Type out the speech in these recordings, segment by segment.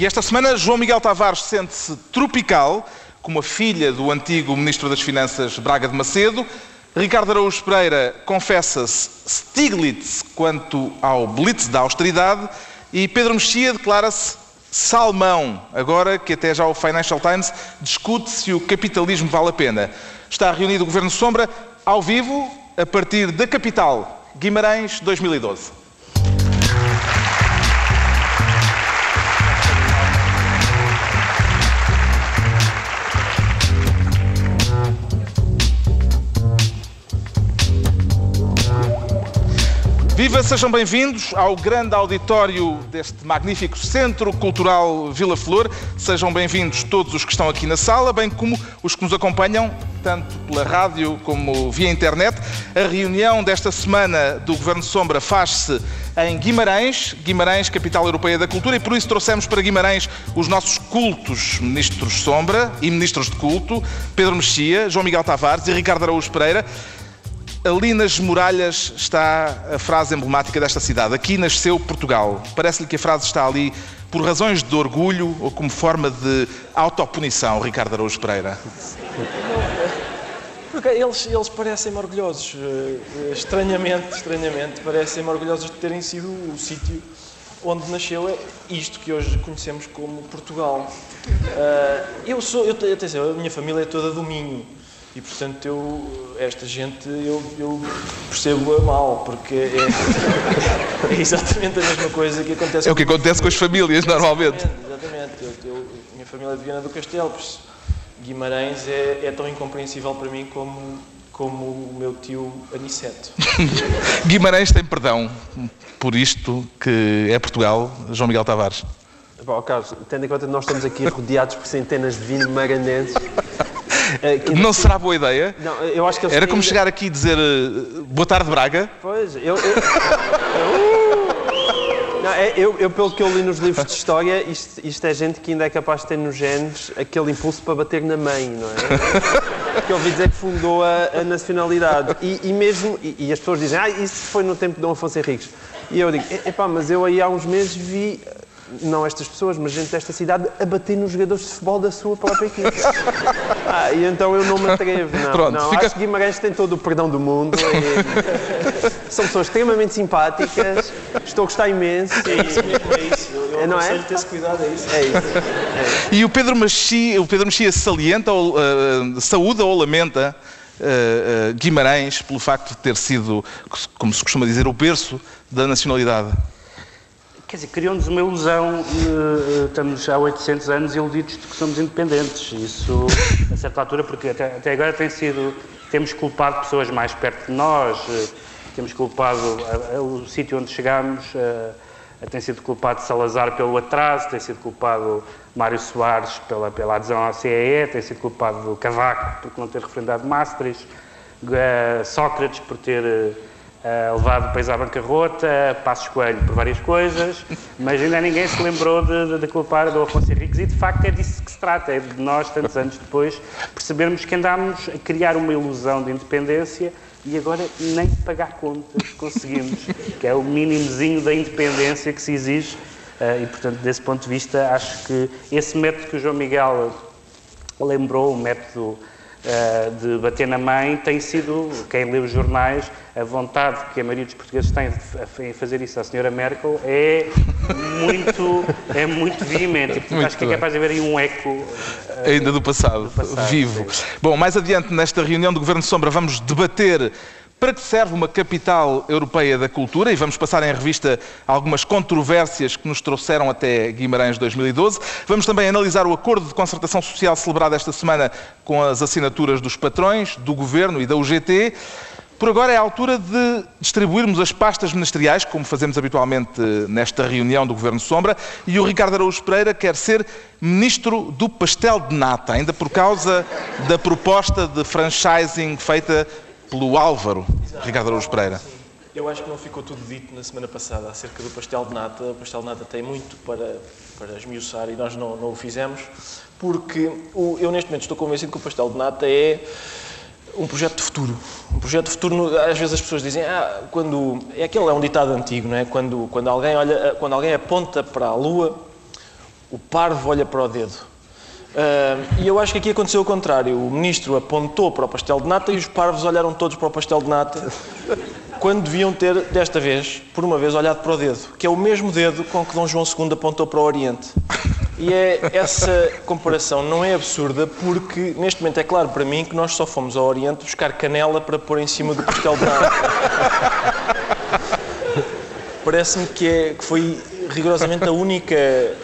E esta semana, João Miguel Tavares sente-se tropical, como a filha do antigo Ministro das Finanças Braga de Macedo. Ricardo Araújo Pereira confessa-se Stiglitz quanto ao blitz da austeridade. E Pedro Mexia declara-se salmão, agora que até já o Financial Times discute se o capitalismo vale a pena. Está reunido o Governo Sombra ao vivo, a partir da capital, Guimarães 2012. Viva, sejam bem-vindos ao grande auditório deste magnífico Centro Cultural Vila Flor. Sejam bem-vindos todos os que estão aqui na sala, bem como os que nos acompanham, tanto pela rádio como via internet. A reunião desta semana do Governo Sombra faz-se em Guimarães, Guimarães, capital europeia da cultura, e por isso trouxemos para Guimarães os nossos cultos ministros Sombra e ministros de culto, Pedro Mexia, João Miguel Tavares e Ricardo Araújo Pereira. Ali nas muralhas está a frase emblemática desta cidade. Aqui nasceu Portugal. Parece-lhe que a frase está ali por razões de orgulho ou como forma de autopunição, Ricardo Araújo Pereira? Porque eles, eles parecem orgulhosos, eh, estranhamente, estranhamente, parecem orgulhosos de terem sido o sítio onde nasceu isto que hoje conhecemos como Portugal. Eh, eu sou, eu, atenção, a minha família é toda do Minho. E portanto eu, esta gente eu, eu percebo-a mal, porque é, é, exatamente a mesma coisa que acontece É o que acontece com as famílias normalmente. Exatamente, eu, eu, minha família é de Viana do Castelo, Guimarães é, é tão incompreensível para mim como, como o meu tio Aniceto. Guimarães tem perdão por isto que é Portugal, João Miguel Tavares. Bom, Carlos, tendo em conta que nós estamos aqui rodeados por centenas de vinhos maranenses, eh, não será boa ideia? Não, eu acho que Era como chegar aqui e dizer uh, boa tarde, Braga. Pois, eu. eu... Não, é, eu, eu, pelo que eu li nos livros de história, isto, isto, é gente que ainda é capaz de ter nos genes aquele impulso para bater na mãe, não é? Que eu ouvi dizer que fundou a, a nacionalidade. E, e mesmo, e, e, as pessoas dizem, ah, isso foi no tempo de Dom Afonso Henriques. E eu digo, epá, mas eu aí há uns meses vi não estas pessoas, mas gente desta cidade, a bater nos jogadores de futebol da sua própria equipe. ah, e então eu não me atrevo, não. Pronto, não. Fica... Acho que Guimarães tem todo o perdão do mundo. E... São pessoas extremamente simpáticas, estou a gostar imenso. É isso mesmo, é isso. Eu, eu não é? ter-se cuidado, é isso. É isso. É. E o Pedro Mexia, o Pedro Mexia salienta, ou, uh, saúda ou lamenta uh, uh, Guimarães pelo facto de ter sido, como se costuma dizer, o berço da nacionalidade? Quer dizer, criou-nos uma ilusão, eh, eh, estamos há 800 anos iludidos de que somos independentes. Isso, a certa altura, porque até, até agora tem sido, temos culpado pessoas mais perto de nós, eh, temos culpado o sítio onde chegámos, tem sido culpado Salazar pelo atraso, tem sido culpado Mário Soares pela, pela adesão à CEE, tem sido culpado Cavaco por não ter referendado Maastricht, Sócrates por ter Uh, levado país à bancarrota, Passos Coelho por várias coisas, mas ainda ninguém se lembrou de, de, de culpar do Afonso Henriques e de facto é disso que se trata, é de nós, tantos anos depois, percebermos que andámos a criar uma ilusão de independência e agora nem pagar contas conseguimos, que é o mínimozinho da independência que se exige. Uh, e portanto desse ponto de vista acho que esse método que o João Miguel lembrou, o método uh, de bater na mãe, tem sido, quem lê os jornais, a vontade que a maioria dos portugueses tem em fazer isso à senhora Merkel é muito, é muito veemente. E, portanto, muito acho que é capaz de haver aí um eco. Uh, Ainda do passado, do passado vivo. Sim. Bom, mais adiante, nesta reunião do Governo de Sombra, vamos debater para que serve uma capital europeia da cultura? E vamos passar em revista algumas controvérsias que nos trouxeram até Guimarães 2012. Vamos também analisar o acordo de concertação social celebrado esta semana com as assinaturas dos patrões, do governo e da UGT. Por agora é a altura de distribuirmos as pastas ministeriais, como fazemos habitualmente nesta reunião do Governo Sombra, e o Ricardo Araújo Pereira quer ser ministro do pastel de nata, ainda por causa da proposta de franchising feita pelo Álvaro, Exato. Ricardo Araújo Pereira. Sim. Eu acho que não ficou tudo dito na semana passada acerca do pastel de nata. O pastel de nata tem muito para, para esmiuçar e nós não, não o fizemos, porque o, eu neste momento estou convencido que o pastel de nata é um projeto de futuro. Um projeto de futuro, às vezes as pessoas dizem, ah, quando. É aquele é um ditado antigo, não é? Quando, quando, alguém olha, quando alguém aponta para a Lua, O parvo olha para o dedo. Uh, e eu acho que aqui aconteceu o contrário. O ministro apontou para o pastel de nata e os parvos olharam todos para o pastel de nata, quando deviam ter, desta vez, por uma vez, olhado para o dedo, que é o mesmo dedo com que Dom João II apontou para o Oriente. E é, essa comparação não é absurda porque, neste momento, é claro para mim que nós só fomos ao Oriente buscar canela para pôr em cima do pastel de nata. Parece-me que, é, que foi rigorosamente a única,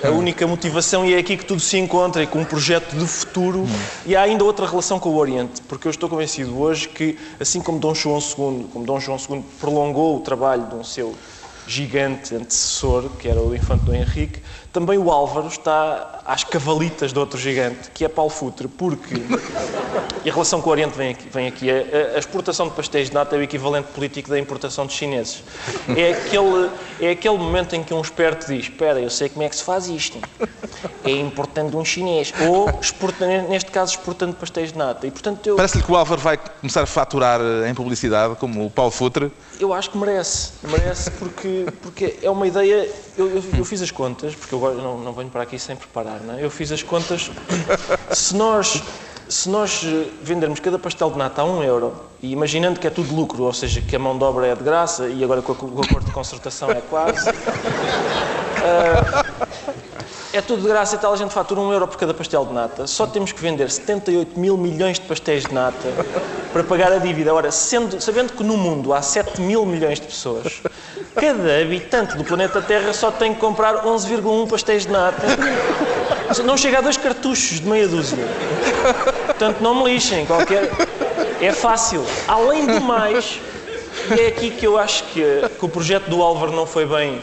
a única motivação e é aqui que tudo se encontra e com um projeto de futuro. E há ainda outra relação com o Oriente, porque eu estou convencido hoje que, assim como Dom João II, como Dom João II prolongou o trabalho de um seu gigante antecessor, que era o infante Dom Henrique, também o Álvaro está às cavalitas de outro gigante, que é Paulo Futre, porque, e a relação com o Oriente vem aqui, vem aqui a, a, exportação de pastéis de nata é o equivalente político da importação de chineses. É aquele, é aquele momento em que um esperto diz, espera, eu sei como é que se faz isto, é importando um chinês, ou, exporta, neste caso, exportando pastéis de nata. E, portanto, eu... Parece-lhe que o Álvaro vai começar a faturar em publicidade, como o Paulo Futre? Eu acho que merece, merece porque, porque é uma ideia, eu, eu, eu fiz as contas, porque eu não, não venho para aqui sem preparar, não é? Eu fiz as contas. Se nós, se nós vendermos cada pastel de nata a um euro, e imaginando que é tudo lucro, ou seja, que a mão de obra é de graça, e agora com, o acordo de concertação é quase. Uh, é tudo de graça e tal, a gente fatura um euro por cada pastel de nata. Só temos que vender 78 mil milhões de pastéis de nata para pagar a dívida. Ora, sendo, sabendo que no mundo há 7 mil milhões de pessoas, cada habitante do planeta Terra só tem que comprar 11,1 pastéis de nata. Não chega a dois cartuchos de meia dúzia. Portanto, não me lixem. Qualquer... É fácil. Além do mais, e é aqui que eu acho que, que o projeto do Álvaro não foi bem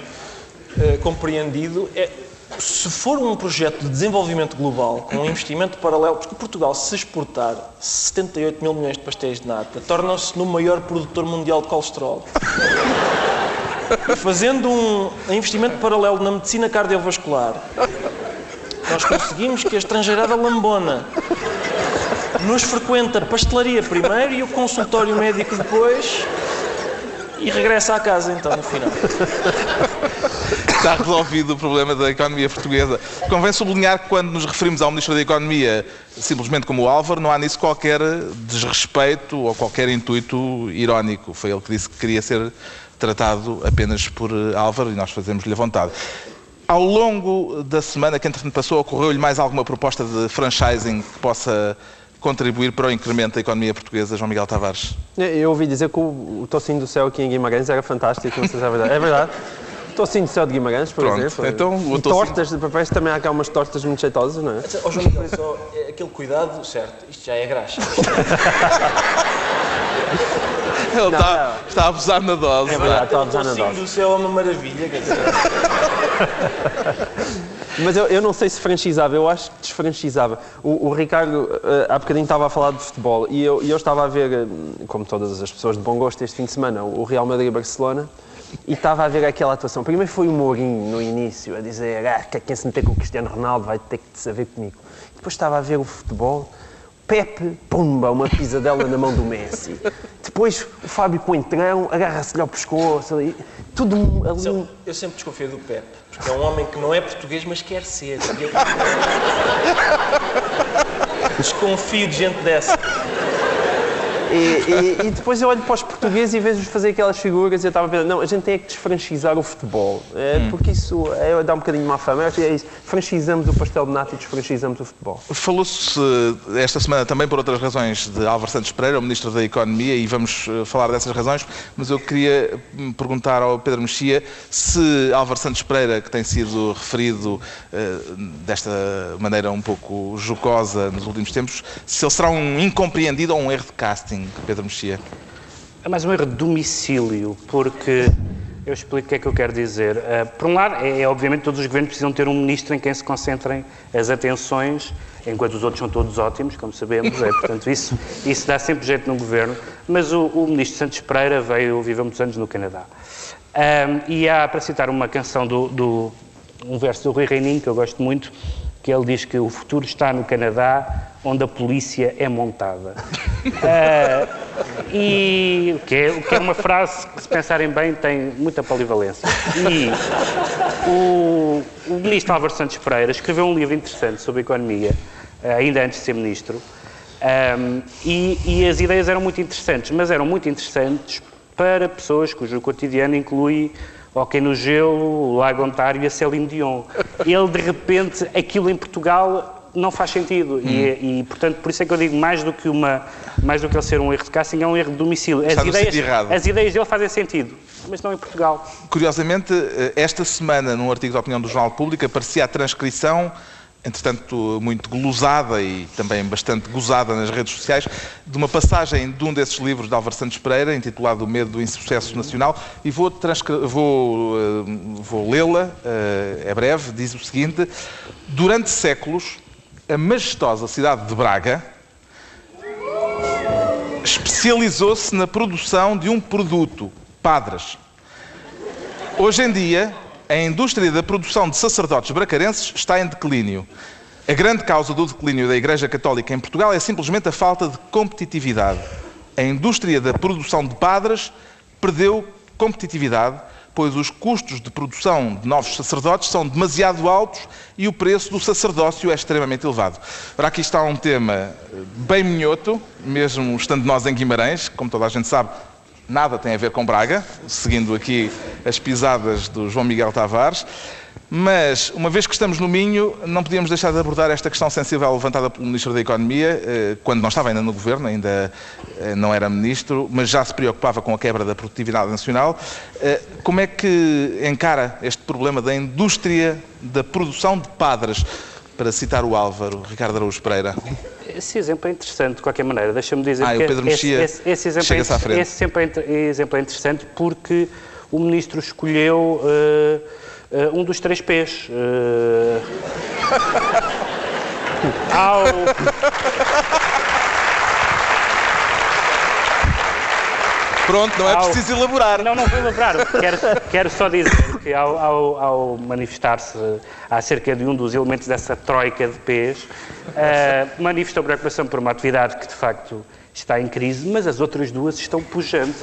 uh, compreendido, é, se for um projeto de desenvolvimento global, com um investimento paralelo, porque Portugal, se exportar 78 mil milhões de pastéis de nata, torna-se no maior produtor mundial de colesterol. Fazendo um investimento paralelo na medicina cardiovascular, nós conseguimos que a estrangeirada lambona nos frequenta a pastelaria primeiro e o consultório médico depois e regressa à casa então no final está resolvido o problema da economia portuguesa. Convém sublinhar que quando nos referimos ao Ministro da Economia simplesmente como Álvaro, não há nisso qualquer desrespeito ou qualquer intuito irónico. Foi ele que disse que queria ser tratado apenas por Álvaro e nós fazemos-lhe a vontade. Ao longo da semana que entretanto passou, ocorreu-lhe mais alguma proposta de franchising que possa contribuir para o incremento da economia portuguesa, João Miguel Tavares? Eu ouvi dizer que o, tocinho do céu aqui em Guimarães era fantástico, não sei se é verdade. É verdade? Tocinho de céu de Guimarães, por Pronto, exemplo. Então, e tortas de papéis também há cá umas tortas muito jeitosas, não é? Ó João, só, é aquele cuidado, certo, isto já é graxa. Ele está, não. está a abusar na dose. É verdade, está a abusar na dose. do céu é uma maravilha, quer dizer. Mas eu, eu, não sei se franchizava, eu acho que desfranchizava. O, o Ricardo uh, há bocadinho estava a falar de futebol e eu, eu estava a ver, eh, como todas as pessoas de bom gosto este fim de semana, o Real Madrid-Barcelona e estava a ver aquela atuação. Primeiro foi o Mourinho no início, a dizer ah, quem se meter com o Cristiano Ronaldo vai ter que saber comigo. Depois estava a ver o futebol, Pepe, pumba, uma pisadela na mão do Messi. Depois o Fábio Coentrão agarra-se-lhe ao pescoço, ali, tudo ali. Eu sempre desconfio do Pepe, porque é um homem que não é português, mas quer ser. Desconfio de gente dessa. E, e, e, depois eu olho para os portugueses e vejo-os fazer aquelas figuras e eu estava a pensar, não, a gente tem é que desfranchizar o futebol, é, hum. porque isso é, dá um bocadinho má fama. É isso, franchizamos o pastel de nata e desfranchizamos o futebol. Falou-se esta semana também por outras razões de Álvaro Santos Pereira, o Ministro da Economia, e vamos eh, falar dessas razões, mas eu queria hum, perguntar ao Pedro Mexia se Álvaro Santos Pereira, que tem sido referido desta maneira um pouco jocosa nos últimos tempos, se ele será um incompreendido ou um erro de casting Pedro Mexia? É mais um erro de domicílio, porque eu explico o que é que eu quero dizer. Uh, por um lado, é, é, obviamente todos os governos precisam ter um ministro em quem se concentrem as atenções, enquanto os outros são todos ótimos, como sabemos, é, portanto isso, isso dá sempre jeito no governo. Mas o, o ministro Santos Pereira veio, viveu muitos anos no Canadá. Um, e há, para citar uma canção do, do, um verso do Rui Reininho, que eu gosto muito, que ele diz que o futuro está no Canadá, onde a polícia é montada. uh, E o que, é, o que é uma frase que, se pensarem bem, tem muita polivalência. E o, o ministro Álvaro Santos Pereira escreveu um livro interessante sobre economia, eh, ainda antes de ser ministro, um, e, e as ideias eram muito interessantes, mas eram muito interessantes para pessoas cujo cotidiano inclui Hockey no Gelo, Lago Ontário e a Céline Dion. Ele, de repente, aquilo em Portugal não faz sentido. E, e, portanto, por isso é que eu digo, mais do que, uma, mais do que ele ser um erro de casting, é um erro de domicílio. As ideias, as ideias dele fazem sentido, mas não em Portugal. Curiosamente, eh, esta semana, num artigo de opinião do Jornal Público, aparecia a transcrição, entretanto muito glosada e também bastante gozada nas redes sociais, de uma passagem de um desses livros de Álvaro Santos Pereira, intitulado O Medo do Insucesso Nacional, e vou, vou, eh, vou lê-la, eh, é breve, diz o seguinte, durante séculos, a majestosa cidade de Braga especializou-se na produção de um produto, padres. Hoje em dia, a indústria da produção de sacerdotes bracarenses está em declínio. A grande causa do declínio da Igreja Católica em Portugal é simplesmente a falta de competitividade. A indústria da produção de padres perdeu competitividade, pois os custos de produção de novos sacerdotes são demasiado altos e o preço do sacerdócio é extremamente elevado. Ora, aqui está um tema eh, bem minhoto, mesmo estando nós em Guimarães, como toda a gente sabe, nada tem a ver com Braga, seguindo aqui as pisadas do João Miguel Tavares. Mas, uma vez que estamos no Minho, não podíamos deixar de abordar esta questão sensível levantada pelo Ministro da Economia, eh, quando não estava ainda no Governo, ainda eh, não era Ministro, mas já se preocupava com a quebra da produtividade nacional. Eh, Como é que encara este problema da indústria da produção de padres? Para citar o Álvaro, Ricardo Araújo Pereira. Esse exemplo é interessante, de qualquer maneira. Deixa-me dizer Ah, o que Pedro esse, esse, esse exemplo, é, à frente. esse exemplo é exemplo é interessante porque o Ministro escolheu eh, eh, um dos três P's. eh, ao, Pronto, não é Au. preciso elaborar. Não, não vou lembrar. Quero, quero só dizer que ao, ao- ao manifestar-se acerca de um dos elementos dessa troika de P's, eh, manifestou preocupação por uma atividade que de facto está em crise, mas as outras duas estão pujantes.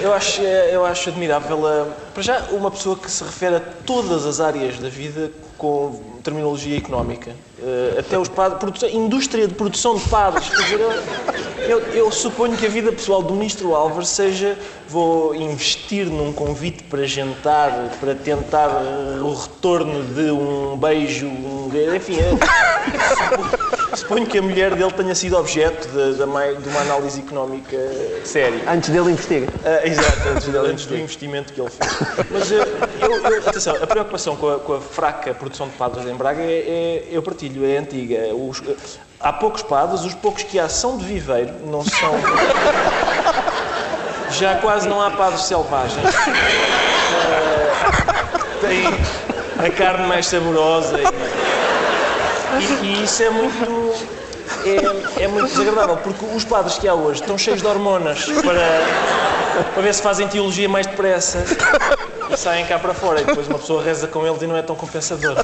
Eu acho, é, eu acho admirável, a, para já, uma pessoa que se refere a todas as áreas da vida com terminologia económica. Eh, até os padres, produção- indústria de produção de padres. Quer dizer, eu, eu- eu suponho que a vida pessoal do Ministro Álvares seja vou investir num convite para jantar, para tentar eh, o retorno de um beijo, um, enfim, é, Suponho que a mulher dele tenha sido objeto de, de mai- de uma análise económica séria. Antes dele investir. Ah, exato, antes, dele- antes do investimento que ele fez. Mas eh, eu- atenção, a preocupação com a, com a fraca produção de padres em Braga é, é- eu partilho, é antiga. Os- há poucos padres, os poucos que há são de viveiro, não são. Já quase não há padres selvagens. Ah, tem a carne mais saborosa e, e- e isso é muito. É, é muito desagradável, porque os padres que há hoje estão cheios de hormonas para, para ver se fazem teologia mais depressa e saem cá para fora. E depois uma pessoa reza com eles e não é tão compensador.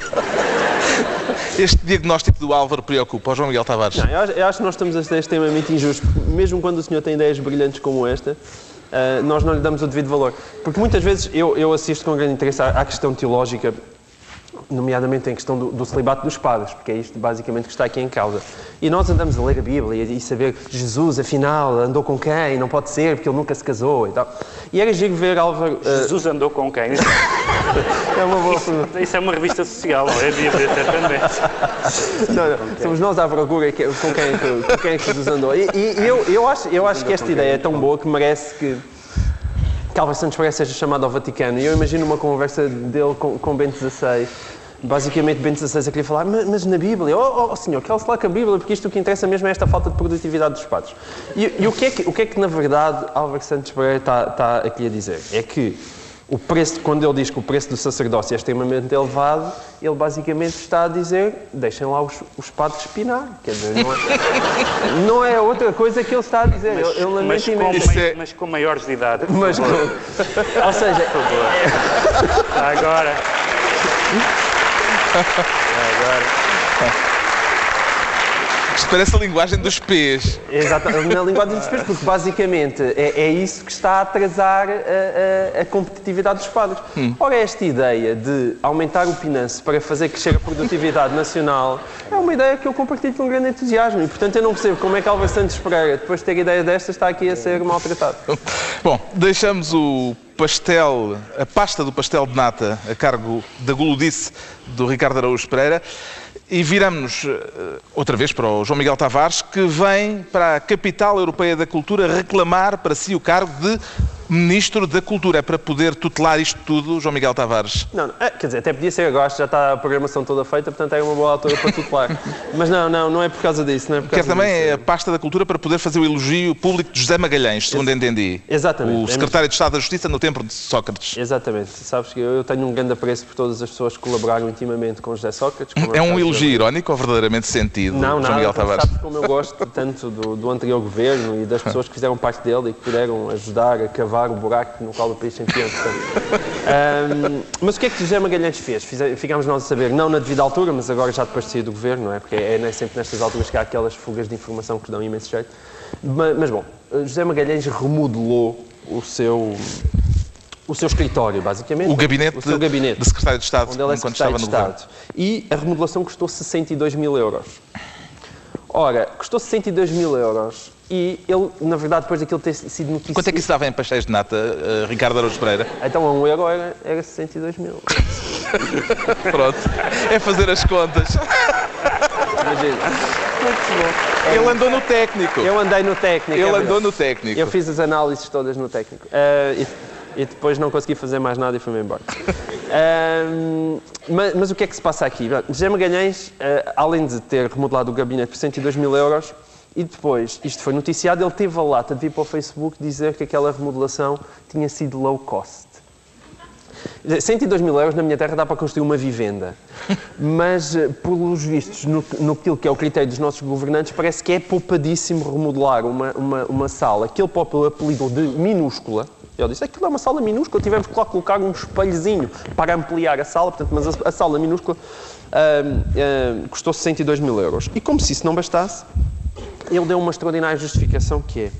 Este diagnóstico do Álvaro preocupa João Miguel Tavares. Não, eu, acho, que nós estamos a ser extremamente injustos, mesmo quando o senhor tem ideias brilhantes como esta, ah, nós não lhe damos o devido valor. Porque muitas vezes eu, eu assisto com grande interesse à questão teológica, nomeadamente em questão do, do celibato dos padres, porque é isto basicamente que está aqui em causa. E nós andamos a ler a Bíblia e saber que Jesus, afinal, andou com quem? Não pode ser, porque ele nunca se casou e tal. E era giro ver Álvaro. ah, Jesus andou com quem? é uma boa pergunta. Isso é uma revista social, não é? Devia ter certamente. Não, não. Somos nós à procura que- com quem, com quem é que Jesus andou. E, e eu, eu, acho, eu acho que esta ideia é tão boa que merece que, que Santos Pereira seja chamado ao Vaticano. E eu imagino uma conversa dele com, com Bento XVI. Basicamente, Bento XVI a querer falar, mas, mas na Bíblia, oh, oh senhor, cala-se lá com a Bíblia, porque isto o que interessa mesmo é esta falta de produtividade dos padres. E, e o, que é que, o que é que, na verdade, Álvaro Santos Pereira está, está aqui a dizer? É que o preço, quando ele diz que o preço do sacerdócio é extremamente elevado, ele basicamente está a dizer, deixem lá os, os padres espinar. Quer dizer, não é, não é outra coisa que ele está a dizer. ele, ele lamenta Mas com, imenso. Mai- é- mas com maiores de idade. por Mas, favor. ou seja, Agora. Agora. Isto parece a linguagem dos P's. Exato, na linguagem dos peixes, porque basicamente é, é isso que está a atrasar a, a- a competitividade dos padres. Ora, esta ideia de aumentar o Pinance para fazer crescer a produtividade nacional é uma ideia que eu compartilho com grande entusiasmo e, portanto, eu não percebo como é que Álvaro Santos Pereira, depois de ter ideia desta, está aqui a ser maltratado. Bom, deixamos o pastel, a pasta do pastel de nata a cargo da guludice do Ricardo Araújo Pereira e viramos eh, outra vez para o João Miguel Tavares, que vem para a capital europeia da cultura reclamar para si o cargo de Ministro da Cultura. É para poder tutelar isto tudo, João Miguel Tavares. Não, não, é, quer dizer, até podia ser agora, já está a programação toda feita, portanto é uma boa altura para tutelar. Mas não, não, não é por causa disso, não é por Quer causa também disso. a pasta da cultura para poder fazer o elogio público de José Magalhães, segundo entendi. Exatamente. O secretário de Estado da Justiça no tempo de Sócrates. Exatamente. Sabes que eu tenho um grande apreço por todas as pessoas que colaboraram intimamente com José Sócrates. É um elogio dele. irónico ou verdadeiramente sentido, Não, João Miguel Tavares? sabes como eu gosto tanto do, do anterior governo e das pessoas que fizeram parte dele e que puderam ajudar a cavar o buraco no qual o país se portanto. Ahm, mas o que é que José Magalhães fez? Ficámos nós a saber, não na devida altura, mas agora já depois de sair do governo, não é? Porque é, é sempre nestas alturas que há aquelas fugas de informação que dão imenso jeito. Mas, mas bom, José Magalhães remodelou o seu, o seu escritório, basicamente. O gabinete, o seu gabinete de secretário de Estado, onde ele é enquanto estava no governo. Estado. E a remodelação custou 62 mil euros. Ora, custou 62 mil euros e ele, na verdade, depois daquilo ter sido noticiado... Quanto é que isso dava em pastéis de nata, eh, Ricardo Araújo Pereira? Então, a um euro era, era 62 mil. Pronto. É fazer as contas. Imagina. Ele andou no técnico. Eu andei no técnico. é Ele verdade. andou no técnico. Eu fiz as análises todas no técnico. Ah, e, e depois não consegui fazer mais nada e fui-me embora. Ahm, mas, mas o que é que se passa aqui? Bom, José Magalhães, ah, além de ter remodelado o gabinete por 102 mil euros, e depois isto foi noticiado, ele teve a lata de vir para o Facebook dizer que aquela remodelação tinha sido low cost. 102 mil euros na minha terra dá para construir uma vivenda. Mas, eh, pelos vistos, no, no que é o critério dos nossos governantes, parece que é poupadíssimo remodelar uma, uma, uma sala que ele próprio apelidou de minúscula. Ele disse, aquilo é uma sala minúscula, tivemos que colocar um espelhozinho para ampliar a sala, portanto, mas a, a sala minúscula ahm, ahm, custou 62 mil euros. E como se isso não bastasse, ele deu uma extraordinária justificação que é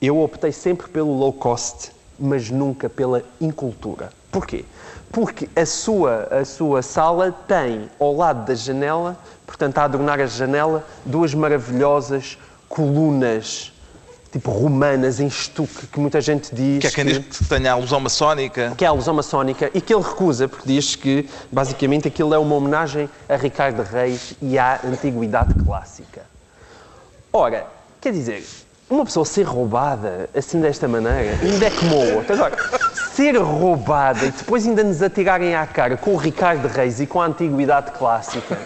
eu optei sempre pelo low cost, mas nunca pela incultura. Porquê? Porque a sua, a sua sala tem, ao lado da janela, portanto, a adornar a janela, duas maravilhosas colunas, tipo romanas, em estuque, que muita gente diz Que é quem diz que tenha alusão maçónica. que é a alusão maçónica e que ele recusa, porque diz que, basicamente, aquilo é uma homenagem a Ricardo Reis e à antiguidade clássica. Ora, quer dizer, uma pessoa ser roubada assim desta maneira, ainda é como o outro. Agora, ser roubada e depois ainda nos atirarem à cara com o Ricardo Reis e com a antiguidade clássica.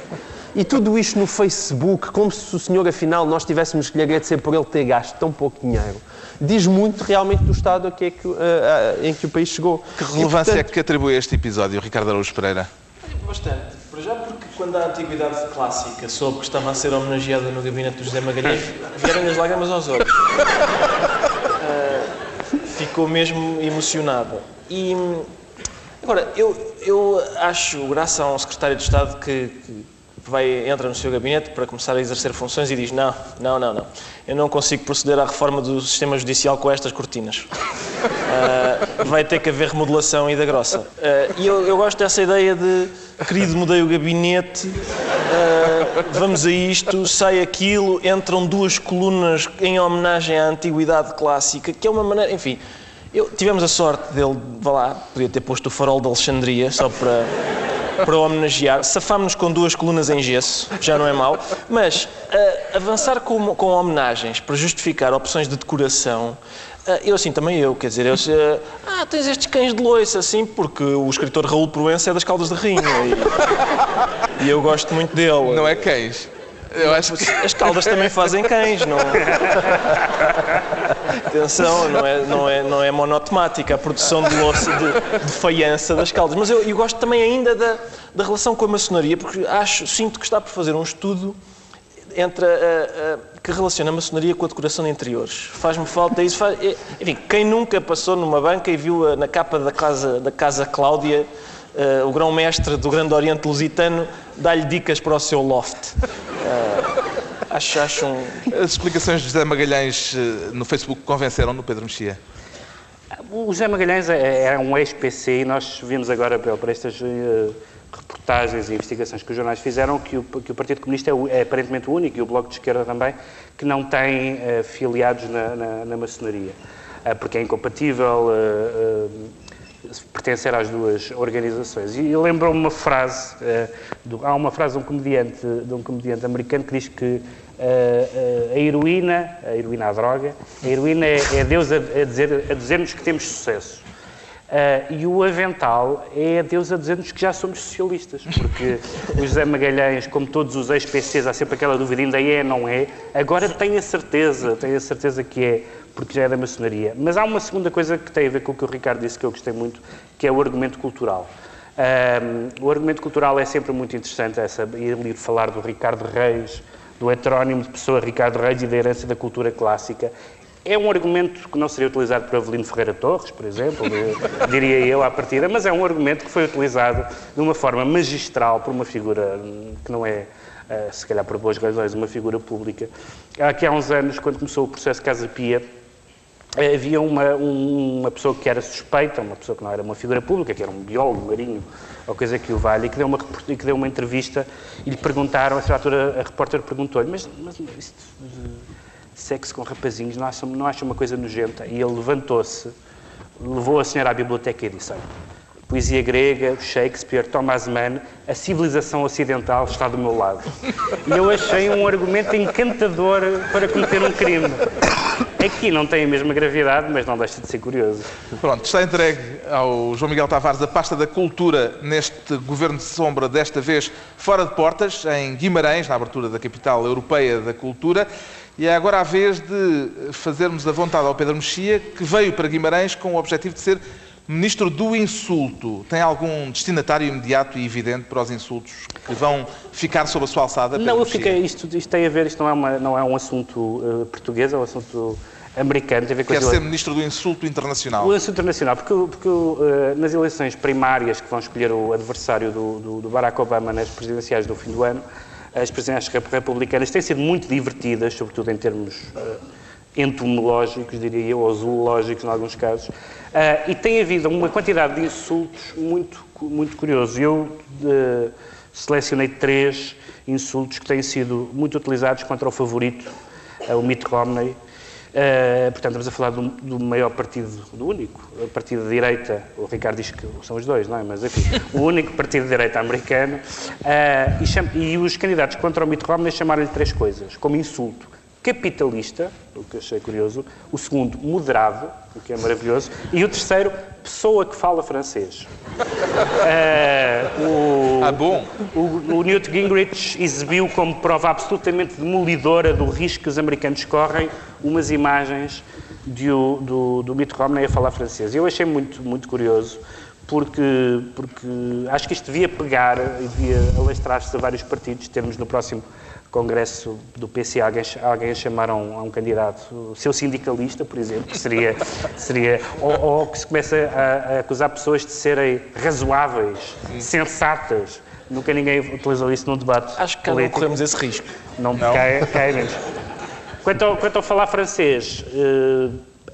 E tudo isto no Facebook, como se o senhor, afinal, nós tivéssemos que lhe agradecer por ele ter gasto tão pouco dinheiro, diz muito realmente do estado a que é que, ah, ah, em que o país chegou. Que E, relevância é portanto, que atribui a este episódio, Ricardo Araújo Pereira? Bastante. Já porque quando a antiguidade clássica soube que estava a ser homenageada no gabinete do José Magalhães, vieram as lágrimas aos olhos. Ah, ficou mesmo emocionada. E agora, eu, eu acho graça a um secretário de Estado que, que vai, entra no seu gabinete para começar a exercer funções e diz não, não, não, não. Eu não consigo proceder à reforma do sistema judicial com estas cortinas. Uh, vai ter que haver remodelação e da grossa. Uh, e eu, eu gosto dessa ideia de, querido, mudei o gabinete, uh, vamos a isto, sai aquilo, entram duas colunas em homenagem à antiguidade clássica, que é uma maneira, enfim. Eu, tivemos a sorte dele, vá lá, podia ter posto o farol de Alexandria só para, para homenagear. Safámos-nos com duas colunas em gesso, já não é mau. Mas ah, avançar com, com homenagens para justificar opções de decoração, ah, eu assim também eu, quer dizer, eu, ah, ah, tens estes cães de loiça, assim, porque o escritor Raul Proença é das Caldas de Rainha e, e eu gosto muito dele. Não é cães. Eu acho que. As caldas também fazem cães, não. Atenção, não é, não é, não é monotemática a produção de louça de, de faiança das caldas. Mas eu, eu gosto também ainda da, da relação com a maçonaria, porque acho, sinto que está por fazer um estudo entre a, a- que relaciona a maçonaria com a decoração de interiores. Faz-me falta isso. Faz, enfim, quem nunca passou numa banca e viu na capa da casa, da casa Cláudia eh, o grão-mestre do Grande Oriente Lusitano dá-lhe dicas para o seu loft. acho, acho um... As explicações de José Magalhães eh, no Facebook convenceram no Pedro Mexia? O José Magalhães é- era um ex-PC e nós vimos agora por por estas reportagens e investigações que os jornais fizeram que o, que o Partido Comunista é, o- é aparentemente o único, e o Bloco de Esquerda também, que não tem eh, filiados na, na, na maçonaria, Eh, porque é incompatível eh, pertencer às duas organizações. E lembro-me uma frase, eh, do- há uma frase de um comediante, de um comediante americano que diz que eh, a heroína, a heroína à droga, a heroína é, é Deus a, a dizer, a dizer-nos que temos sucesso. Ah, e o avental é Deus a dizer-nos que já somos socialistas, porque o José Magalhães, como todos os ex-PCs, há sempre aquela dúvida, ainda é, não é? Agora tenho a certeza, tenho a certeza que é, porque já é da maçonaria. Mas há uma segunda coisa que tem a ver com o que o Ricardo disse, que eu gostei muito, que é o argumento cultural. Ahm, o argumento cultural é sempre muito interessante, essa, ir falar do Ricardo Reis, do heterónimo de pessoa Ricardo Reis e da herança da cultura clássica. É um argumento que não seria utilizado por Avelino Ferreira Torres, por exemplo, diria eu à partida, mas é um argumento que foi utilizado de uma forma magistral por uma figura hum, que não é, eh, se calhar por boas razões, uma figura pública. Aqui há uns anos, quando começou o processo Casa Pia, havia uma, um- uma pessoa que era suspeita, uma pessoa que não era uma figura pública, que era um biólogo marinho, ou coisa que o valha, e que deu uma, que deu uma entrevista e lhe perguntaram, a altura a repórter perguntou-lhe, mas, mas isto de sexo com rapazinhos não acha, não acha uma coisa nojenta? E ele levantou-se, levou a senhora à biblioteca e disse, olha, poesia grega, Shakespeare, Thomas Mann, a civilização ocidental está do meu lado. E eu achei um argumento encantador para cometer um crime. Aqui não tem a mesma gravidade, mas não deixa de ser curioso. Pronto, está entregue ao João Miguel Tavares a pasta da cultura neste governo de sombra, desta vez fora de portas, em Guimarães, na abertura da capital europeia da cultura. E é agora a vez de fazermos a vontade ao Pedro Mexia, que veio para Guimarães com o objetivo de ser ministro do insulto. Tem algum destinatário imediato e evidente para os insultos que vão ficar sob a sua alçada? Não, eu fiquei, isto, isto tem a ver, isto não é, uma, não é um assunto eh, português, é um assunto americano, tem a ver com Quer ser ministro do insulto internacional. O assunto internacional, porque, porque eh, nas eleições primárias que vão escolher o adversário do, do- do Barack Obama nas presidenciais do fim do ano, as presidenciais rep- republicanas têm sido muito divertidas, sobretudo em termos eh, entomológicos, diria eu, ou zoológicos, em alguns casos, Eh, e tem havido uma quantidade de insultos muito, muito curiosos. Eu eh, selecionei três insultos que têm sido muito utilizados contra o favorito, eh, o Mitt Romney, Uh, portanto, estamos a falar do, do maior partido, do único uh, partido de direita, o Ricardo diz que são os dois, não é? Mas enfim, o único partido de direita americano. Uh, e, e os candidatos contra o Mitt Romney chamaram-lhe três coisas, como insulto. Capitalista, o que achei curioso. O segundo, moderado, o que é maravilhoso. E o terceiro, pessoa que fala francês. Uh, o, Ah, bom. o, o Newt Gingrich exibiu como prova absolutamente demolidora do risco que os americanos correm umas imagens de do, do Mitt Romney a falar francês. Eu achei muito, muito curioso, porque, porque acho que isto devia pegar e devia alastrar-se a vários partidos, termos no próximo congresso do PC alguém, alguém a chamar a um, a um candidato, o seu sindicalista, por exemplo, que seria, seria ou, ou que se começa a, a acusar pessoas de serem razoáveis, sensatas. Nunca ninguém utilizou isso num debate Acho que não político. corremos esse risco. Não, Cai, cai menos. Quanto ao, quanto ao falar francês, eh,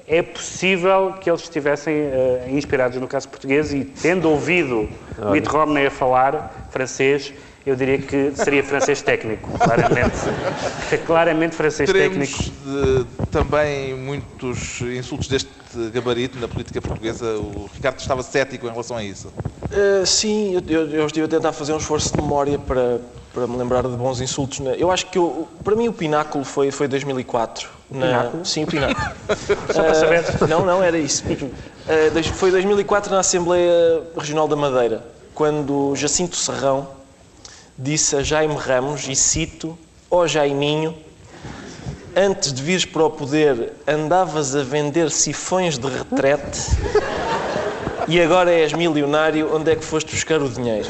é possível que eles estivessem eh, inspirados no caso português e, tendo ouvido Mitt Romney a falar francês, eu diria que seria francês técnico, claramente. claramente francês Teremos técnico. de- também muitos insultos deste gabarito na política portuguesa. O Ricardo estava cético em relação a isso. Uh, sim, eu, eu, eu estive a tentar fazer um esforço de memória para, para me lembrar de bons insultos. né? Eu acho que, eu- para mim, o pináculo foi, foi 2004. Na, Pináculo? Sim, o pináculo. Só para saber. Uh, não, não, era isso mesmo. Uh, foi 2004 na Assembleia Regional da Madeira, quando Jacinto Serrão disse a Jaime Ramos, e cito, ó Jaiminho, antes de vires para o poder andavas a vender sifões de retrete e agora és milionário, onde é que foste buscar o dinheiro?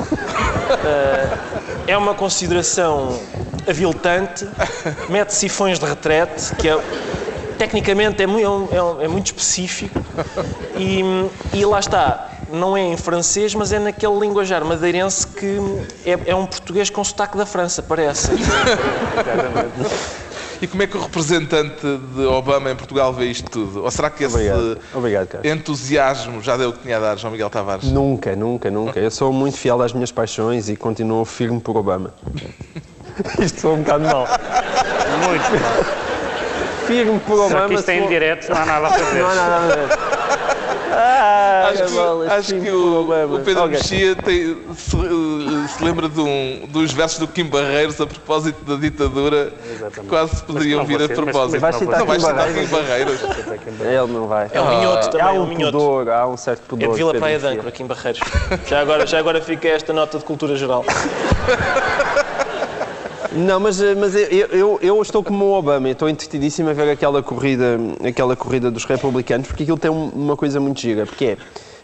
Ah, é uma consideração aviltante, mete sifões de retrete, que é, tecnicamente é, mui- é é um- é muito específico, e, e lá está. Não é em francês, mas é naquele linguajar madeirense que é, é um português com sotaque da França, parece. E como é que o representante de Obama em Portugal vê isto tudo? Ou será que esse Obrigado. Obrigado, entusiasmo já deu o que tinha a dar, João Miguel Tavares? Nunca, nunca, nunca. Eu sou muito fiel às minhas paixões e continuo firme por Obama. Isto foi um bocado mal. Muito mal. Firme por Obama. que isto é sou- em direto, não há nada a fazer. Não há nada a ver. Ah, Acho que, bolas, acho que o, o Pedro Ok. Mexia tem- se, eh, se lembra de um, dos versos do Kim Barreiros a propósito da ditadura que Exatamente. quase se poderiam vir a mas- propósito. mas Vai não não vais Kim citar Kim Barreiros? Ele não vai. É um minhoto também, Há é um um minhoto. pudor, há um certo pudor. É de Vila Praia de aqui em Barreiros. Já agora, já agora fica esta nota de cultura geral. Não, mas, eh, mas eu, eu, eu estou como o Obama, estou entretidíssimo a ver aquela corrida, aquela corrida dos republicanos, porque aquilo tem um- uma coisa muito gira, porque é,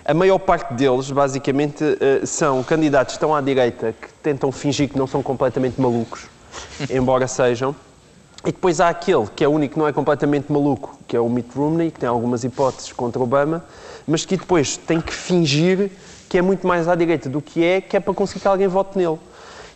a maior parte deles, basicamente, eh, são candidatos que estão à direita, que tentam fingir que não são completamente malucos, embora sejam, e depois há aquele que é o único que não é completamente maluco, que é o Mitt Romney, que tem algumas hipóteses contra Obama, mas que depois tem que fingir que é muito mais à direita do que é, que é para conseguir que alguém vote nele.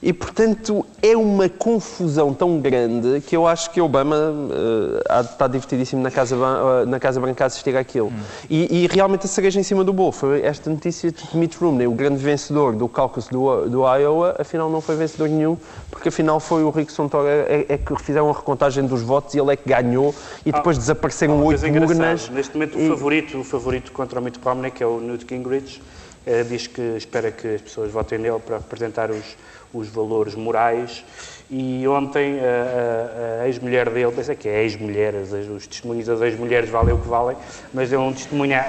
E, portanto, é uma confusão tão grande que eu acho que Obama eh, há de estar divertidíssimo na Casa, eh, na casa Branca a assistir àquilo. E, e realmente a cereja em cima do bolo foi esta notícia de que Mitt Romney, o grande vencedor do caucus do, do Iowa, afinal não foi vencedor nenhum, porque afinal foi o Rick Santorum é, é que fizeram a recontagem dos votos e ele é que ganhou e depois desapareceram Uma oito urnas. Neste momento, o E- favorito, o favorito contra o Mitt Romney, que é o Newt Gingrich, eh, diz que espera que as pessoas votem nele para representar os, os valores morais. E ontem a, a- a ex-mulher dele, pensa que é ex-mulher, as- os testemunhos das ex-mulheres valem o que valem, mas deu um,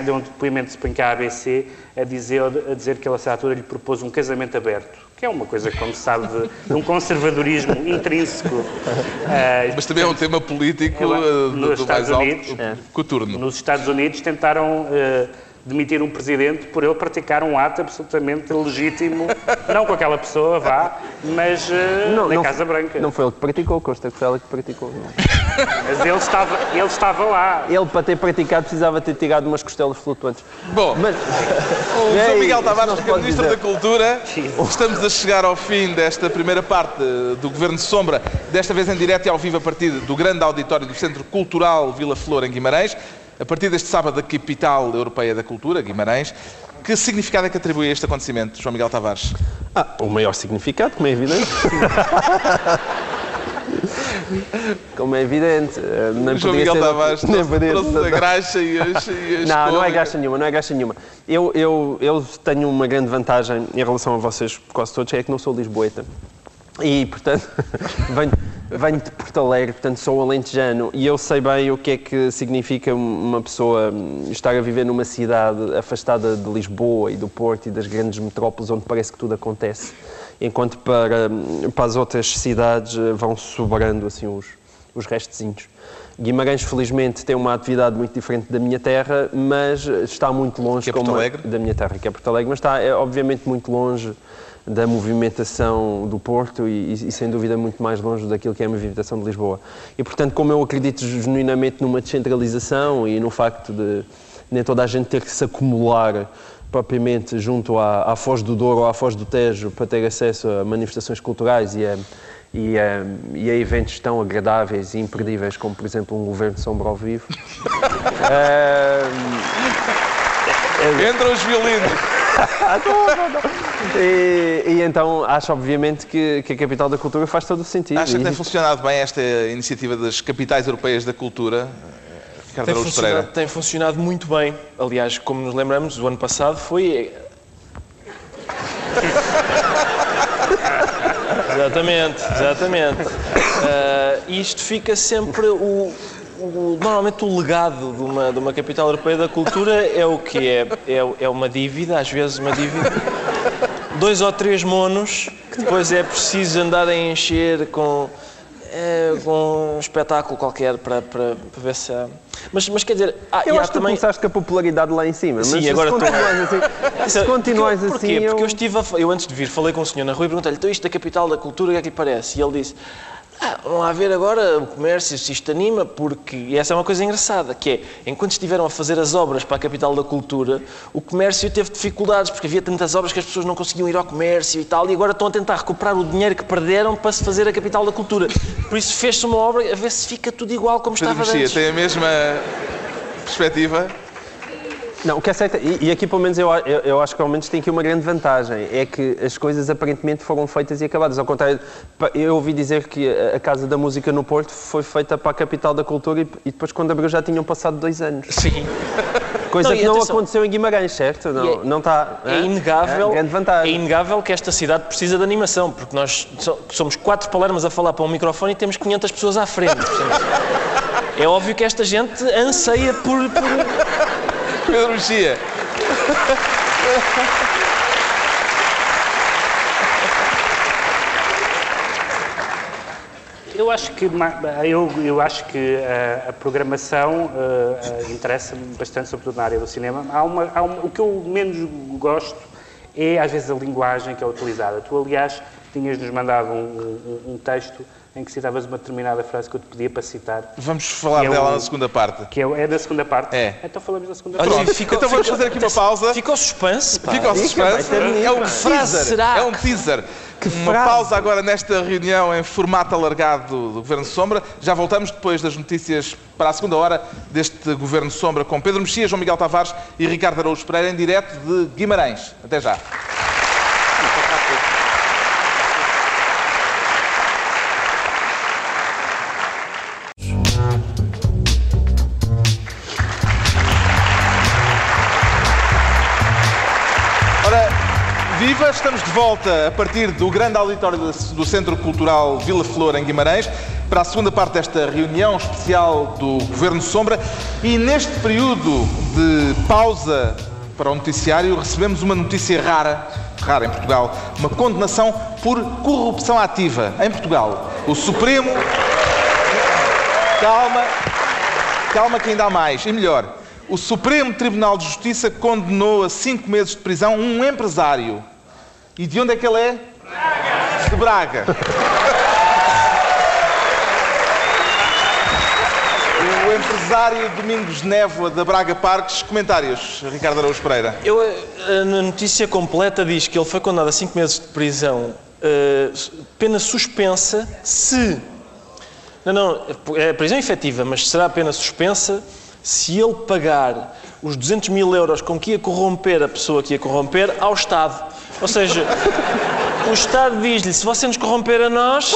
deu um depoimento cá à ABC a dizer, a dizer que ele, a altura, lhe propôs um casamento aberto, que é uma coisa, como se sabe, de, de um conservadorismo intrínseco. eh, Mas também é um tema político É eh, do, nos do mais alto Unidos. Coturno. Nos Estados Unidos tentaram eh, demitir um presidente por ele praticar um ato absolutamente legítimo, não com aquela pessoa, vá, mas eh, na Casa Branca. Não foi ele que praticou, consta que foi ela que praticou. Mas ele estava, ele estava lá. Ele, para ter praticado, precisava ter tirado umas costelas flutuantes. Bom, Mas, o João Ei, Miguel isso Tavares, não que é Ministro dizer. da Cultura, estamos a chegar ao fim desta primeira parte do Governo de Sombra, desta vez em direto e ao vivo a partir do grande auditório do Centro Cultural Vila Flor, em Guimarães, a partir deste sábado da capital europeia da cultura, Guimarães. Que significado é que atribui a este acontecimento, João Miguel Tavares? ah, o maior significado, como é evidente. como é evidente. eh, Nem João podia Miguel ser- Tavares nem podia trouxe ser- a graxa e as, e Não, não é graxa nenhuma, não é graxa nenhuma. Eu, eu, eu tenho uma grande vantagem em relação a vocês, quase todos, é que não sou lisboeta. E, portanto, venho, venho de Porto Alegre, portanto sou alentejano. E eu sei bem o que é que significa uma pessoa hum, estar a viver numa cidade afastada de Lisboa e do Porto e das grandes metrópoles onde parece que tudo acontece, enquanto para, hum, para as outras cidades eh, vão sobrando assim os, os restezinhos. Guimarães, felizmente, tem uma atividade muito diferente da minha terra, mas está muito longe Que é como- da minha terra, que é Porto Alegre, mas está, é, obviamente, muito longe da movimentação do Porto e, e, sem dúvida, muito mais longe daquilo que é a movimentação de Lisboa. E, portanto, como eu acredito genuinamente numa descentralização e no facto de nem toda a gente ter que se acumular propriamente junto à, à Foz do Douro ou à Foz do Tejo para ter acesso a manifestações culturais e a, e a, e a eventos tão agradáveis e imperdíveis como, por exemplo, um governo de sombra ao vivo. Ah, Entram os violinos. E, e então acho obviamente que, que a capital da cultura faz todo o sentido. Acha que tem funcionado bem esta iniciativa das capitais europeias da cultura? Ricardo Tem Araújo funcionado, Pereira. tem funcionado muito bem. Aliás, como nos lembramos, o ano passado foi. exatamente, exatamente. Ah, isto fica sempre o, o- Normalmente o legado de uma, de uma capital europeia da cultura é o que é, é, é uma dívida, às vezes uma dívida. Dois ou três monos que depois é preciso andar a encher com é, com um espetáculo qualquer para, para, para ver se há... Mas, mas quer dizer, há, Eu acho que tu também... começaste com a popularidade lá em cima, Sim, mas agora se estou- continuares assim, se continuares Porquê? assim, Porquê? eu... Porque eu estive a... Eu antes de vir falei com o senhor na rua e perguntei-lhe, então isto da capital da cultura, o que é que lhe parece? E ele disse, Ah, vão lá ver agora o comércio, se isto anima, porque. E essa é uma coisa engraçada, que é, enquanto estiveram a fazer as obras para a capital da cultura, o comércio teve dificuldades, porque havia tantas obras que as pessoas não conseguiam ir ao comércio e tal, e agora estão a tentar recuperar o dinheiro que perderam para se fazer a capital da cultura. Por isso fez-se uma obra a ver se fica tudo igual como estava Mexia, antes. tem a mesma perspectiva? Não, o que é certo, e, e aqui pelo menos eu, eu, eu acho que pelo menos tem aqui uma grande vantagem, é que as coisas aparentemente foram feitas e acabadas. Ao contrário, eu ouvi dizer que a, Casa da Música no Porto foi feita para a capital da cultura e, e depois quando abriu já tinham passado dois anos. Sim. Coisa Não, que não atenção- aconteceu em Guimarães, certo? Não, é- não está. É inegável, É, grande vantagem. é inegável que esta cidade precisa de animação, porque nós so- somos quatro palermas a falar para um microfone e temos 500 pessoas à frente. é óbvio que esta gente anseia por- por Pedro. Eu acho que, eu, eu acho que eh, a, programação eh, eh, interessa-me bastante, sobretudo na área do cinema. Há uma, há uma- o que eu menos gosto é, às vezes, a linguagem que é utilizada. Tu, aliás, tinhas-nos mandado um, um- um texto em que citavas uma determinada frase que eu te pedia para citar, Vamos falar Que é dela o- na segunda parte. que é, é da segunda parte. É. Então falamos da segunda Olha, parte. ficou- então vamos ficou- fazer aqui uma pausa. Fica o suspense, pá. Fica ao suspense. É um teaser. será? É um teaser. Uma frase? pausa agora nesta reunião em formato alargado do, do Governo Sombra. Já voltamos depois das notícias para a segunda hora deste Governo Sombra com Pedro Mexia, João Miguel Tavares e Ricardo Araújo Pereira em direto de Guimarães. Até já. Viva! Estamos de volta a partir do grande auditório do- Centro Cultural Vila Flor, em Guimarães, para a segunda parte desta reunião especial do Governo Sombra. E neste período de pausa para o noticiário, recebemos uma notícia rara, rara em Portugal, uma condenação por corrupção ativa em Portugal. O Supremo. Calma, calma que ainda há mais. E melhor, o Supremo Tribunal de Justiça condenou a cinco meses de prisão um empresário. E de onde é que ele é? De Braga. O empresário Domingos Névoa da Braga Parques. Comentários, Ricardo Araújo Pereira. Eu, eh, na notícia completa diz que ele foi condenado a 5 meses de prisão, eh, pena suspensa, se. Não, não, é prisão efetiva, mas será pena suspensa se ele pagar os 200 mil euros com que ia corromper a pessoa que ia corromper ao Estado. Ou seja, o Estado diz-lhe: se você nos corromper a nós.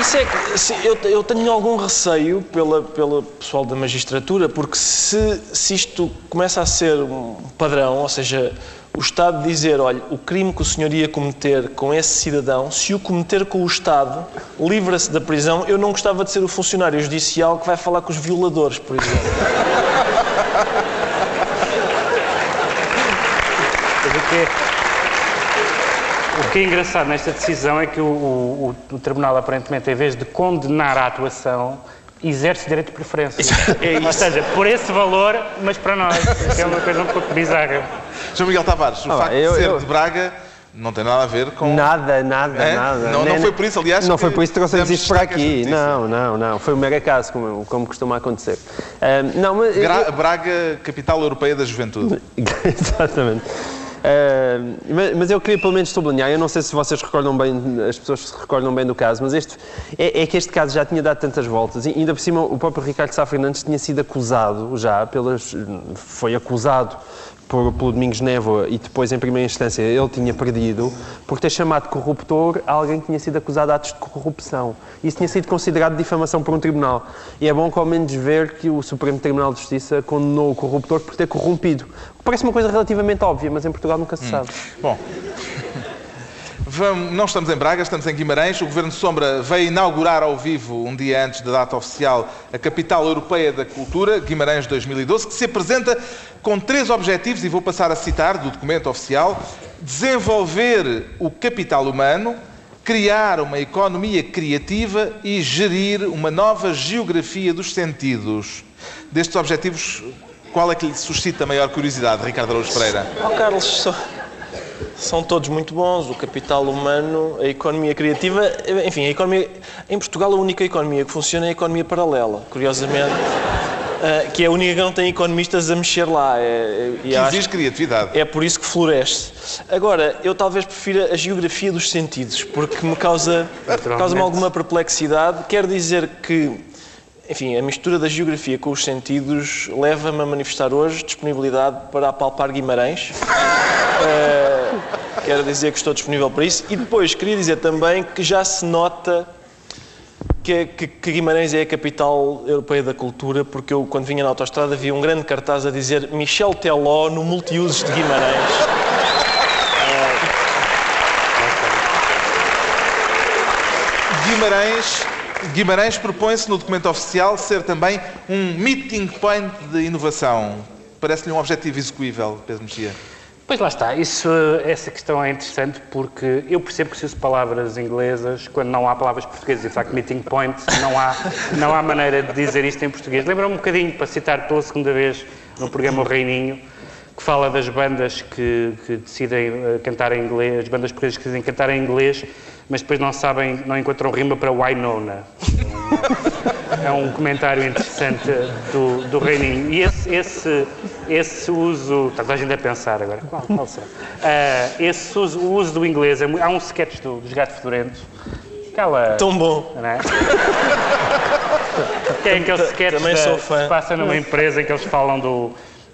Isso é que se- eu, eu tenho algum receio pela, pela pessoal da magistratura, porque se, se isto começa a ser um padrão, ou seja, o Estado dizer, olha, o crime que o senhor ia cometer com esse cidadão, se o cometer com o Estado, livra-se da prisão, eu não gostava de ser o funcionário judicial que vai falar com os violadores, por exemplo. O que é, engraçado nesta decisão é que o, o- o- Tribunal, aparentemente, em vez de condenar a atuação, exerce direito de preferência. É. Ou seja, por esse valor, mas para nós, é uma coisa um pouco bizarra. João Miguel Tavares, o Ah, facto eu- de ser eu- de Braga não tem nada a ver com. Nada, nada, É? nada. Não- não foi por isso, aliás, Não foi por isso que trouxemos isto para aqui. Não, não, não. Foi um mero acaso, como, como costuma acontecer. Não, mas. Gra- Braga, capital europeia da juventude. Exatamente. Ahm, mas, mas eu queria pelo menos sublinhar, eu não sei se vocês recordam bem, as pessoas se recordam bem do caso, mas este, é, é que este caso já tinha dado tantas voltas e ainda por cima o próprio Ricardo Sá Fernandes tinha sido acusado já pelas. foi acusado por, pelo Domingos Névoa e depois, em primeira instância, ele tinha perdido por ter chamado corruptor alguém que tinha sido acusado de atos de corrupção. Isso tinha sido considerado difamação por um tribunal. E é bom, ao menos, ver que o Supremo Tribunal de Justiça condenou o corruptor por ter corrompido. Parece uma coisa relativamente óbvia, mas em Portugal nunca se sabe. Bom, vamos- não estamos em Braga, estamos em Guimarães. O Governo Sombra veio inaugurar ao vivo, um dia antes da data oficial, a Capital Europeia da Cultura, Guimarães 2012, que se apresenta com três objetivos, e vou passar a citar do documento oficial: desenvolver o capital humano, criar uma economia criativa e gerir uma nova geografia dos sentidos. Destes objetivos, qual é que lhe suscita maior curiosidade, Ricardo Araújo Pereira? Ó Carlos, só, São todos muito bons, o capital humano, a economia criativa, enfim, a economia. Em Portugal, a única economia que funciona é a economia paralela, curiosamente. Uh, que é a única que não tem economistas a mexer lá. É, que exige criatividade. É por isso que floresce. Agora, eu talvez prefira a geografia dos sentidos, porque me causa, causa -me alguma perplexidade. Quer dizer que, enfim, a mistura da geografia com os sentidos leva-me a manifestar hoje disponibilidade para apalpar Guimarães. Uh, quero dizer que estou disponível para isso. E depois, queria dizer também que já se nota que, que, que, Guimarães é a capital europeia da cultura, porque eu, quando vinha na autostrada, vi um grande cartaz a dizer Michel Teló no multiusos de Guimarães. Guimarães, Guimarães propõe-se no documento oficial ser também um meeting point de inovação. Parece-lhe um objetivo execuível, Pedro Mexia. Pois lá está, Isso, essa questão é interessante porque eu percebo que se uso palavras inglesas quando não há palavras portuguesas. De facto, meeting point, não há, não há maneira de dizer isto em português. Lembra-me um bocadinho, para citar pela segunda vez no programa O Reininho, que fala das bandas que, que decidem eh, cantar em inglês, as bandas portuguesas que decidem cantar em inglês, mas depois não sabem, não encontram rima para Wynonna. É um comentário interessante do, do Reininho. E esse, esse, esse uso. Está toda a gente a pensar agora. Qual, qual será? Uh, esse uso, o uso do inglês. É, há um sketch do, dos Gatos Fedorentos. Aquela. Tão bom! Não é? que é aquele sketch Também da, sou fã. que se passa numa empresa em que eles falam do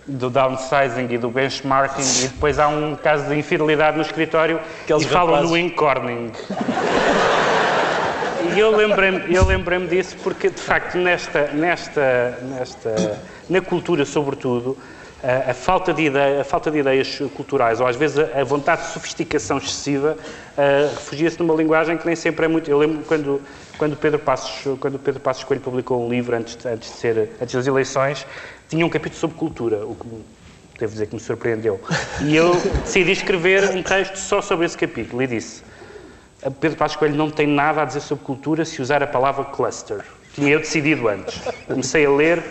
do downsizing e do benchmarking e depois há um caso de infidelidade no escritório Aqueles e falam rapazes. no encorning. E eu lembrei-me eu lembrei disso porque, de facto, nesta, nesta, nesta, na cultura, sobretudo, a, a, falta de ideia, a falta de ideias culturais, ou às vezes a, a vontade de sofisticação excessiva, uh, refugia-se numa linguagem que nem sempre é muito... Eu lembro quando, quando Pedro Passos, quando Pedro Passos Coelho publicou um livro antes, antes, de ser, antes das eleições, tinha um capítulo sobre cultura, o que devo dizer que me surpreendeu. E eu decidi escrever um texto só sobre esse capítulo e disse: Pedro Passos Coelho não tem nada a dizer sobre cultura se usar a palavra cluster. Tinha eu decidido antes. Comecei a ler,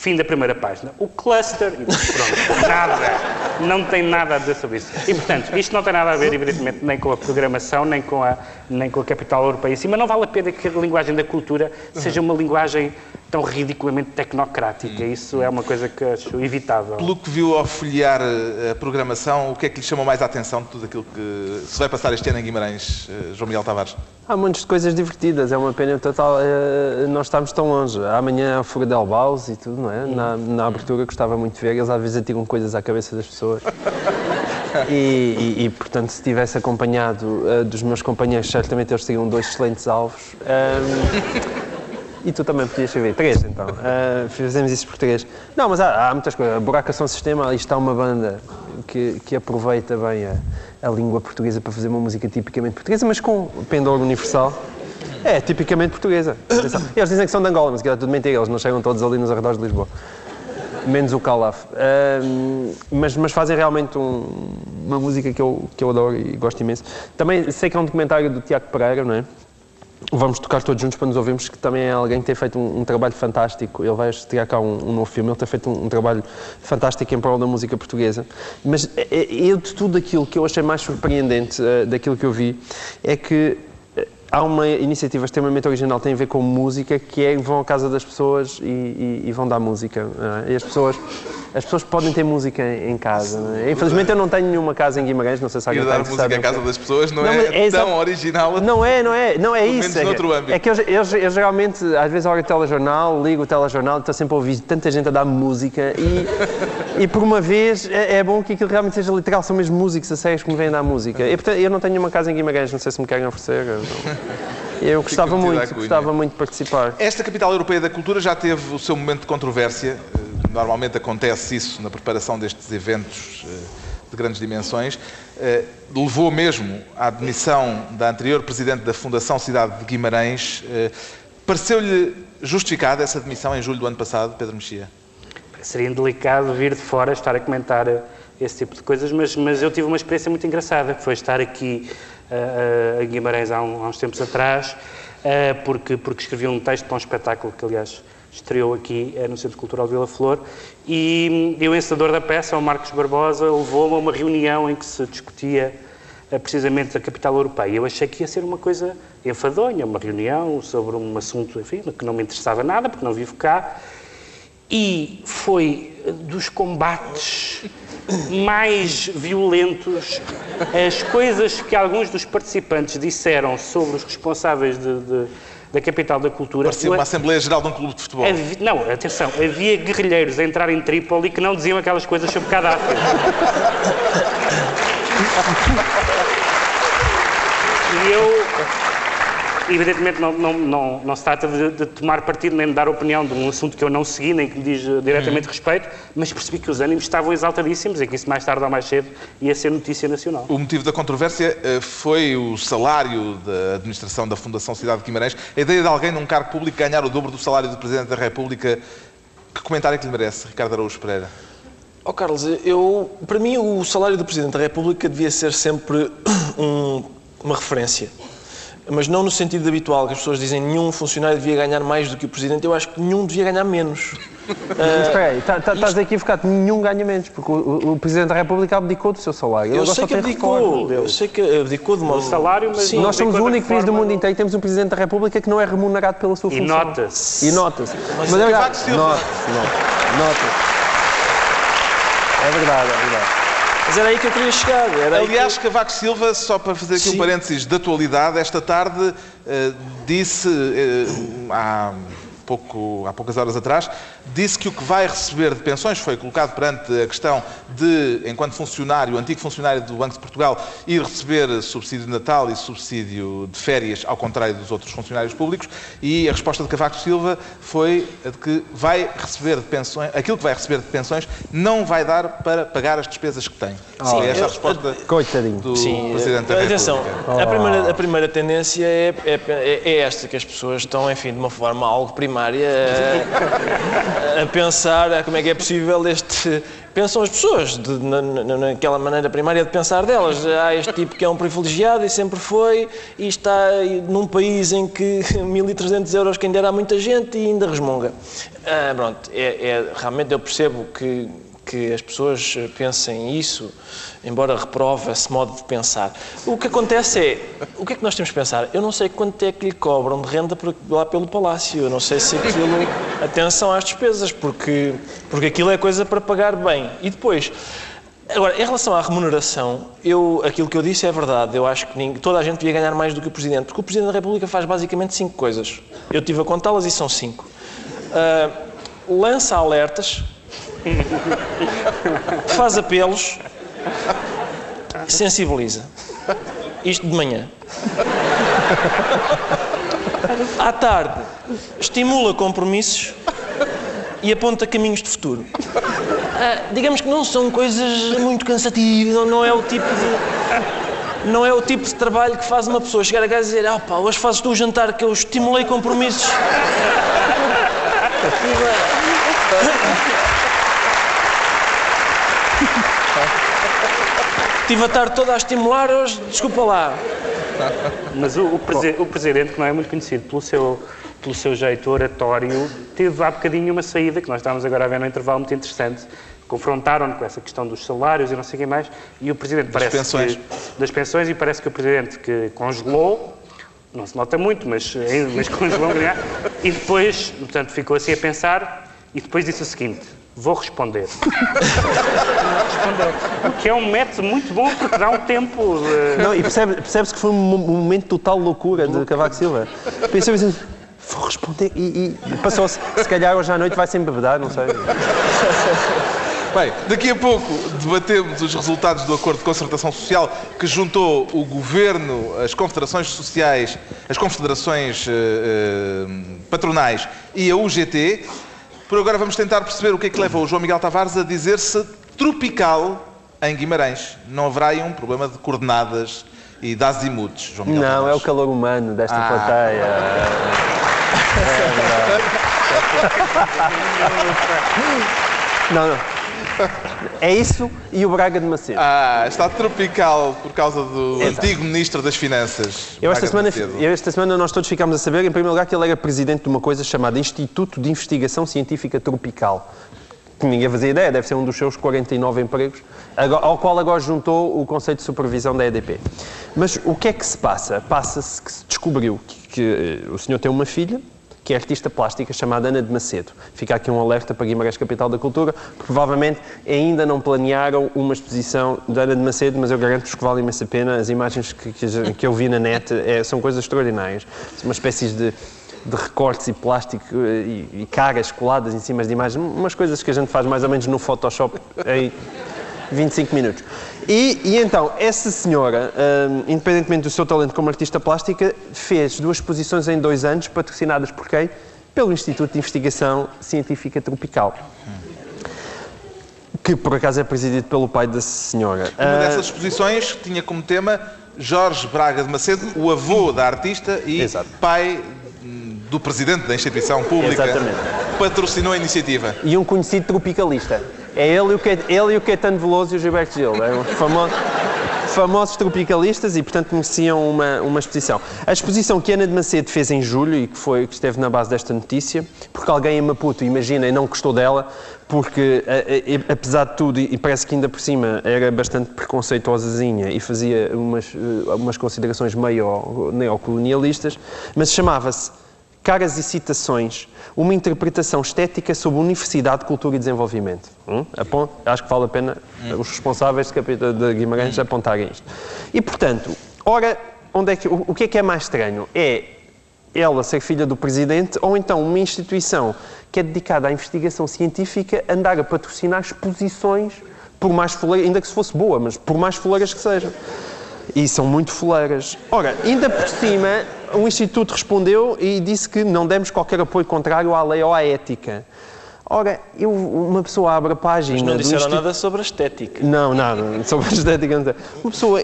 Fim da primeira página. O cluster. E pronto, nada. Não tem nada a dizer sobre isso. E, portanto, isto não tem nada a ver, evidentemente, nem com a programação, nem com a, nem com a capital europeia em si, mas não vale a pena que a linguagem da cultura seja uma linguagem tão ridiculamente tecnocrática. Isso é uma coisa que acho evitável. Pelo que viu ao folhear eh, a programação, o que é que lhe chamou mais a atenção de tudo aquilo que se vai passar este ano em Guimarães, eh, João Miguel Tavares? Há muitas coisas divertidas, é uma pena total eh, nós estamos tão longe. Amanhã a Fuga del Baus e tudo, não é? Na, na abertura gostava muito de ver, eles às vezes atiram coisas à cabeça das pessoas. E, e, e, portanto, se tivesse acompanhado uh, dos meus companheiros, certamente eles teriam dois excelentes alvos. Um, e tu também podias saber. Três, então. Uh, fizemos isso por três. Não, mas há, há muitas coisas. A Buracação Sistema, ali está uma banda que, que aproveita bem a, a língua portuguesa para fazer uma música tipicamente portuguesa, mas com pendor universal. É, tipicamente portuguesa. Eles dizem que são de Angola, mas que é tudo mentira, eles não chegam todos ali nos arredores de Lisboa. Menos o Calaf. Uh, mas, mas fazem realmente um, uma música que eu, que eu adoro e gosto imenso. Também sei que é um documentário do Tiago Pereira, não é? Vamos tocar todos juntos para nos ouvirmos, que também é alguém que tem feito um, um trabalho fantástico. Ele vai estrear cá um, um, novo filme, ele tem feito um, um, trabalho fantástico em prol da música portuguesa. Mas é, é, de tudo aquilo que eu achei mais surpreendente uh, daquilo que eu vi é que há uma iniciativa extremamente original, tem a ver com música, que é vão à casa das pessoas e, e, e vão dar música. Uh, e as pessoas as pessoas podem ter música em casa. É? Infelizmente eu não tenho nenhuma casa em Guimarães, não sei se alguém está música à casa das pessoas não, não é, é, tão original. Não é, não é, não é isso. É, âmbito. é que eu, eu, eu, geralmente, às vezes, olho o telejornal, ligo o telejornal e estou sempre a ouvir tanta gente a dar música e, e por uma vez é, é, bom que aquilo realmente seja literal, são mesmo músicos a sérios que me vêm dar música. E, portanto, eu não tenho uma casa em Guimarães, não sei se me querem oferecer. Eu gostava muito, gostava muito de participar. Esta capital europeia da cultura já teve o seu momento de controvérsia normalmente acontece isso na preparação destes eventos eh, de grandes dimensões, eh, levou mesmo à admissão da anterior presidente da Fundação Cidade de Guimarães. Eh, pareceu-lhe justificada essa admissão em julho do ano passado, Pedro Mexia? Seria indelicado vir de fora estar a comentar esse tipo de coisas, mas, mas eu tive uma experiência muito engraçada, que foi estar aqui uh, em Guimarães há, um, há, uns tempos atrás, uh, porque, porque escrevi um texto para um espetáculo que, aliás, estreou aqui eh, no Centro Cultural Vila Flor, e, e o encenador da peça, o Marcos Barbosa, levou-me a uma reunião em que se discutia eh, precisamente a capital europeia. Eu achei que ia ser uma coisa enfadonha, uma reunião sobre um assunto, enfim, que não me interessava nada, porque não vivo cá, e foi dos combates mais violentos as coisas que alguns dos participantes disseram sobre os responsáveis de, de, da capital da cultura. Parecia uma Assembleia Geral de um clube de futebol. Havia, não, atenção, havia guerrilheiros a entrar em Trípoli que não diziam aquelas coisas sobre Gaddafi. e eu evidentemente não, não, não, não se trata de, de, tomar partido nem de dar opinião de um assunto que eu não segui, nem que me diz uh, diretamente uhum. respeito, mas percebi que os ânimos estavam exaltadíssimos e que isso mais tarde ou mais cedo ia ser notícia nacional. O motivo da controvérsia uh, foi o salário da administração da Fundação Cidade de Guimarães. A ideia de alguém num cargo público ganhar o dobro do salário do Presidente da República. Que comentário é que lhe merece, Ricardo Araújo Pereira? Oh, Carlos, eu, para mim o salário do Presidente da República devia ser sempre um, uma referência mas não no sentido habitual, que as pessoas dizem nenhum funcionário devia ganhar mais do que o Presidente, eu acho que nenhum devia ganhar menos. Mas espera aí, tá, tá, estás equivocado, nenhum ganha menos, porque o, o, Presidente da República abdicou do seu salário. Eu sei que abdicou, eu sei que abdicou de um salário, mas Sim, nós somos o único país do mundo inteiro que temos um Presidente da República que não é remunerado pela sua função. E nota-se. E nota-se. Mas, mas é verdade. Nota-se, nota-se. É verdade, é verdade. Mas era aí que eu queria chegar. Aliás, que... Cavaco Silva, só para fazer aqui Sim. um parênteses de atualidade, esta tarde uh, disse uh, pouco, há poucas horas atrás, disse que o que vai receber de pensões foi colocado perante a questão de, enquanto funcionário, antigo funcionário do Banco de Portugal, ir receber subsídio de Natal e subsídio de férias, ao contrário dos outros funcionários públicos, e a resposta de Cavaco Silva foi de que vai receber de pensões, aquilo que vai receber de pensões não vai dar para pagar as despesas que tem. Sim, esta é a resposta coitadinho. do Sim, Presidente da República. Atenção, a primeira, a primeira tendência é, é, é esta, que as pessoas estão, enfim, de uma forma algo primária primária a, a, pensar como é que é possível este. Pensam as pessoas, de, na, naquela maneira primária de pensar delas. Há este tipo que é um privilegiado e sempre foi, e está num país em que 1.300 euros quem dera a muita gente e ainda resmunga. Ah, pronto, é, é, realmente eu percebo que, que as pessoas pensem isso embora reprove esse modo de pensar. O que acontece é, o que é que nós temos que pensar? Eu não sei quanto é que lhe cobram de renda lá pelo palácio, eu não sei se aquilo, atenção às despesas, porque, porque aquilo é coisa para pagar bem. E depois, Agora, em relação à remuneração, eu, aquilo que eu disse é verdade. Eu acho que ninguém, toda a gente devia ganhar mais do que o Presidente, porque o Presidente da República faz basicamente cinco coisas. Eu estive a contá-las e são cinco. Uh, lança alertas, faz apelos, sensibiliza. Isto de manhã. À tarde, estimula compromissos e aponta caminhos de futuro. Ah, digamos que não são coisas muito cansativas, não é o tipo de. Não é o tipo de trabalho que faz uma pessoa chegar a casa e dizer: Ah, pá, hoje fazes tu o jantar que eu estimulei compromissos. Estive a tarde toda a estimular, hoje, desculpa lá. Mas o, o, presi o, Presidente, que não é muito conhecido pelo seu, pelo seu jeito oratório, teve há bocadinho uma saída, que nós estávamos agora a ver no intervalo, muito interessante. Confrontaram-no com essa questão dos salários e não sei o que mais, e o Presidente das parece pensões. Que, das pensões, e parece que o Presidente que congelou, não se nota muito, mas, mas congelou, e depois, portanto, ficou assim a pensar, e depois disse o seguinte, Vou responder. o que é um método muito bom porque dá um tempo. De... Não, e percebe-se percebe que foi um momento de total loucura de Cavaco Silva. Pensou assim, vou responder. E, e passou-se, se calhar hoje à noite vai sem embebedar, não sei. Bem, daqui a pouco debatemos os resultados do acordo de concertação social que juntou o governo, as confederações sociais, as confederações eh, eh, patronais e a UGT. Por agora vamos tentar perceber o que é que leva o João Miguel Tavares a dizer-se tropical em Guimarães. Não haverá aí um problema de coordenadas e de azimuts, João Miguel Não, Tavares. é o calor humano desta ah. plateia. É não, não. É isso e o Braga de Macedo. Ah, está tropical por causa do antigo Ministro das Finanças. Eu esta, semana, eu esta semana nós todos ficámos a saber, em primeiro lugar, que ele era presidente de uma coisa chamada Instituto de Investigação Científica Tropical. Que ninguém fazia ideia, deve ser um dos seus 49 empregos, ao qual agora juntou o Conselho de Supervisão da EDP. Mas o que é que se passa? Passa-se que se descobriu que, que, eh, o senhor tem uma filha, que é artista plástica, chamada Ana de Macedo. Fica aqui um alerta para Guimarães Capital da Cultura, provavelmente ainda não planearam uma exposição da Ana de Macedo, mas eu garanto-vos que vale imensa pena. As imagens que, que, que eu vi na net eh, são coisas extraordinárias. Uma espécie de, de recortes e plástico eh, e, e caras coladas em cima de imagens, umas coisas que a gente faz mais ou menos no Photoshop em 25 minutos. E, e então, essa senhora, hum, independentemente do seu talento como artista plástica, fez duas exposições em dois anos, patrocinadas por quem? Pelo Instituto de Investigação Científica Tropical. Que por acaso é presidido pelo pai da senhora. Uma Ah, dessas exposições tinha como tema Jorge Braga de Macedo, o avô da artista e Exato. pai hum, do presidente da instituição pública. Exatamente. Patrocinou a iniciativa. e um conhecido tropicalista. É ele e o, ele e o Caetano Veloso e o Gilberto Gil. É um famo- famosos tropicalistas e, portanto, mereciam uma, uma exposição. A exposição que Ana de Macedo fez em julho e que, foi, que esteve na base desta notícia, porque alguém em Maputo, imaginem, não gostou dela, porque, a- a- apesar de tudo, e parece que ainda por cima era bastante preconceituosazinha e fazia umas, eh, umas considerações meio neocolonialistas, mas chamava-se Caras e Citações, uma interpretação estética sobre Universidade, Cultura e Desenvolvimento. Hum? Acho que vale a pena os responsáveis de, Guimarães apontarem isto. E, portanto, ora, onde é que, o, que é que é mais estranho? É ela ser filha do presidente ou então uma instituição que é dedicada à investigação científica andar a patrocinar exposições, por mais foleiras, ainda que se fosse boa, mas por mais foleiras que sejam. E são muito foleiras. Ora, ainda por cima, o Instituto respondeu e disse que não demos qualquer apoio contrário à lei ou à ética. Ora, eu, uma pessoa abre a página. Mas não do disseram Instituto- nada sobre a estética. não, nada. Sobre a estética. Uma pessoa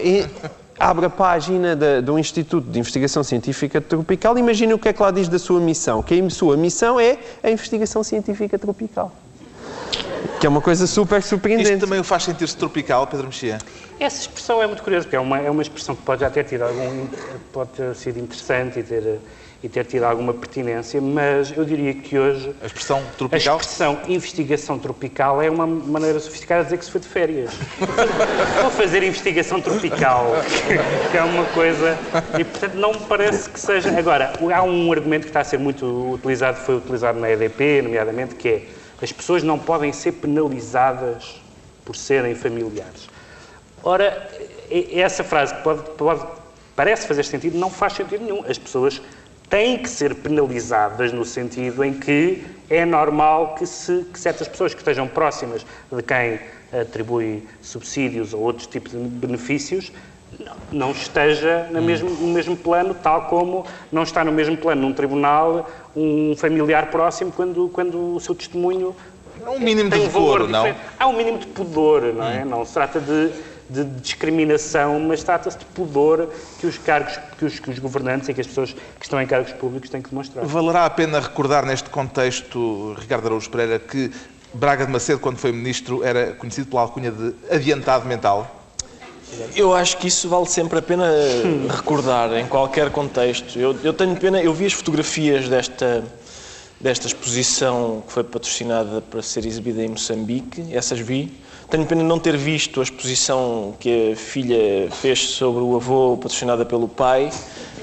abre a página da- do Instituto de Investigação Científica Tropical e imagina o que é que lá diz da sua missão. Que a sua missão é a investigação científica tropical. Que é uma coisa super surpreendente. Isto também o faz sentir-se tropical, Pedro Mexia. Essa expressão é muito curiosa, porque é uma, é uma expressão que pode já ter tido algum, pode ter sido interessante e ter, e ter tido alguma pertinência, mas eu diria que hoje A expressão a tropical. expressão investigação tropical é uma maneira sofisticada de dizer que se foi de férias. Vou fazer investigação tropical, que é uma coisa. E portanto não me parece que seja. Agora, há um argumento que está a ser muito utilizado, foi utilizado na EDP, nomeadamente, que é as pessoas não podem ser penalizadas por serem familiares. Ora, essa frase pode, pode- parece fazer sentido, não faz sentido nenhum. As pessoas têm que ser penalizadas no sentido em que é normal que, se, que certas pessoas que estejam próximas de quem atribui subsídios ou outros tipos de benefícios não, esteja no mesmo, no mesmo plano, tal como não está no mesmo plano num tribunal um familiar próximo quando, quando o seu testemunho Há um mínimo de tem um não? Há um mínimo de pudor, não é? Não se trata de, de discriminação, mas trata-se de pudor que os cargos, que os, que os governantes e que as pessoas que estão em cargos públicos têm que demonstrar. Valerá a pena recordar neste contexto, Ricardo Araújo Pereira, que Braga de Macedo, quando foi ministro, era conhecido pela alcunha de adiantado mental. Eu acho que isso vale sempre a pena recordar em qualquer contexto. Eu, eu tenho pena, eu vi as fotografias desta, desta exposição que foi patrocinada para ser exibida em Moçambique, essas vi. Tenho pena de não ter visto a exposição que a filha fez sobre o avô, patrocinada pelo pai.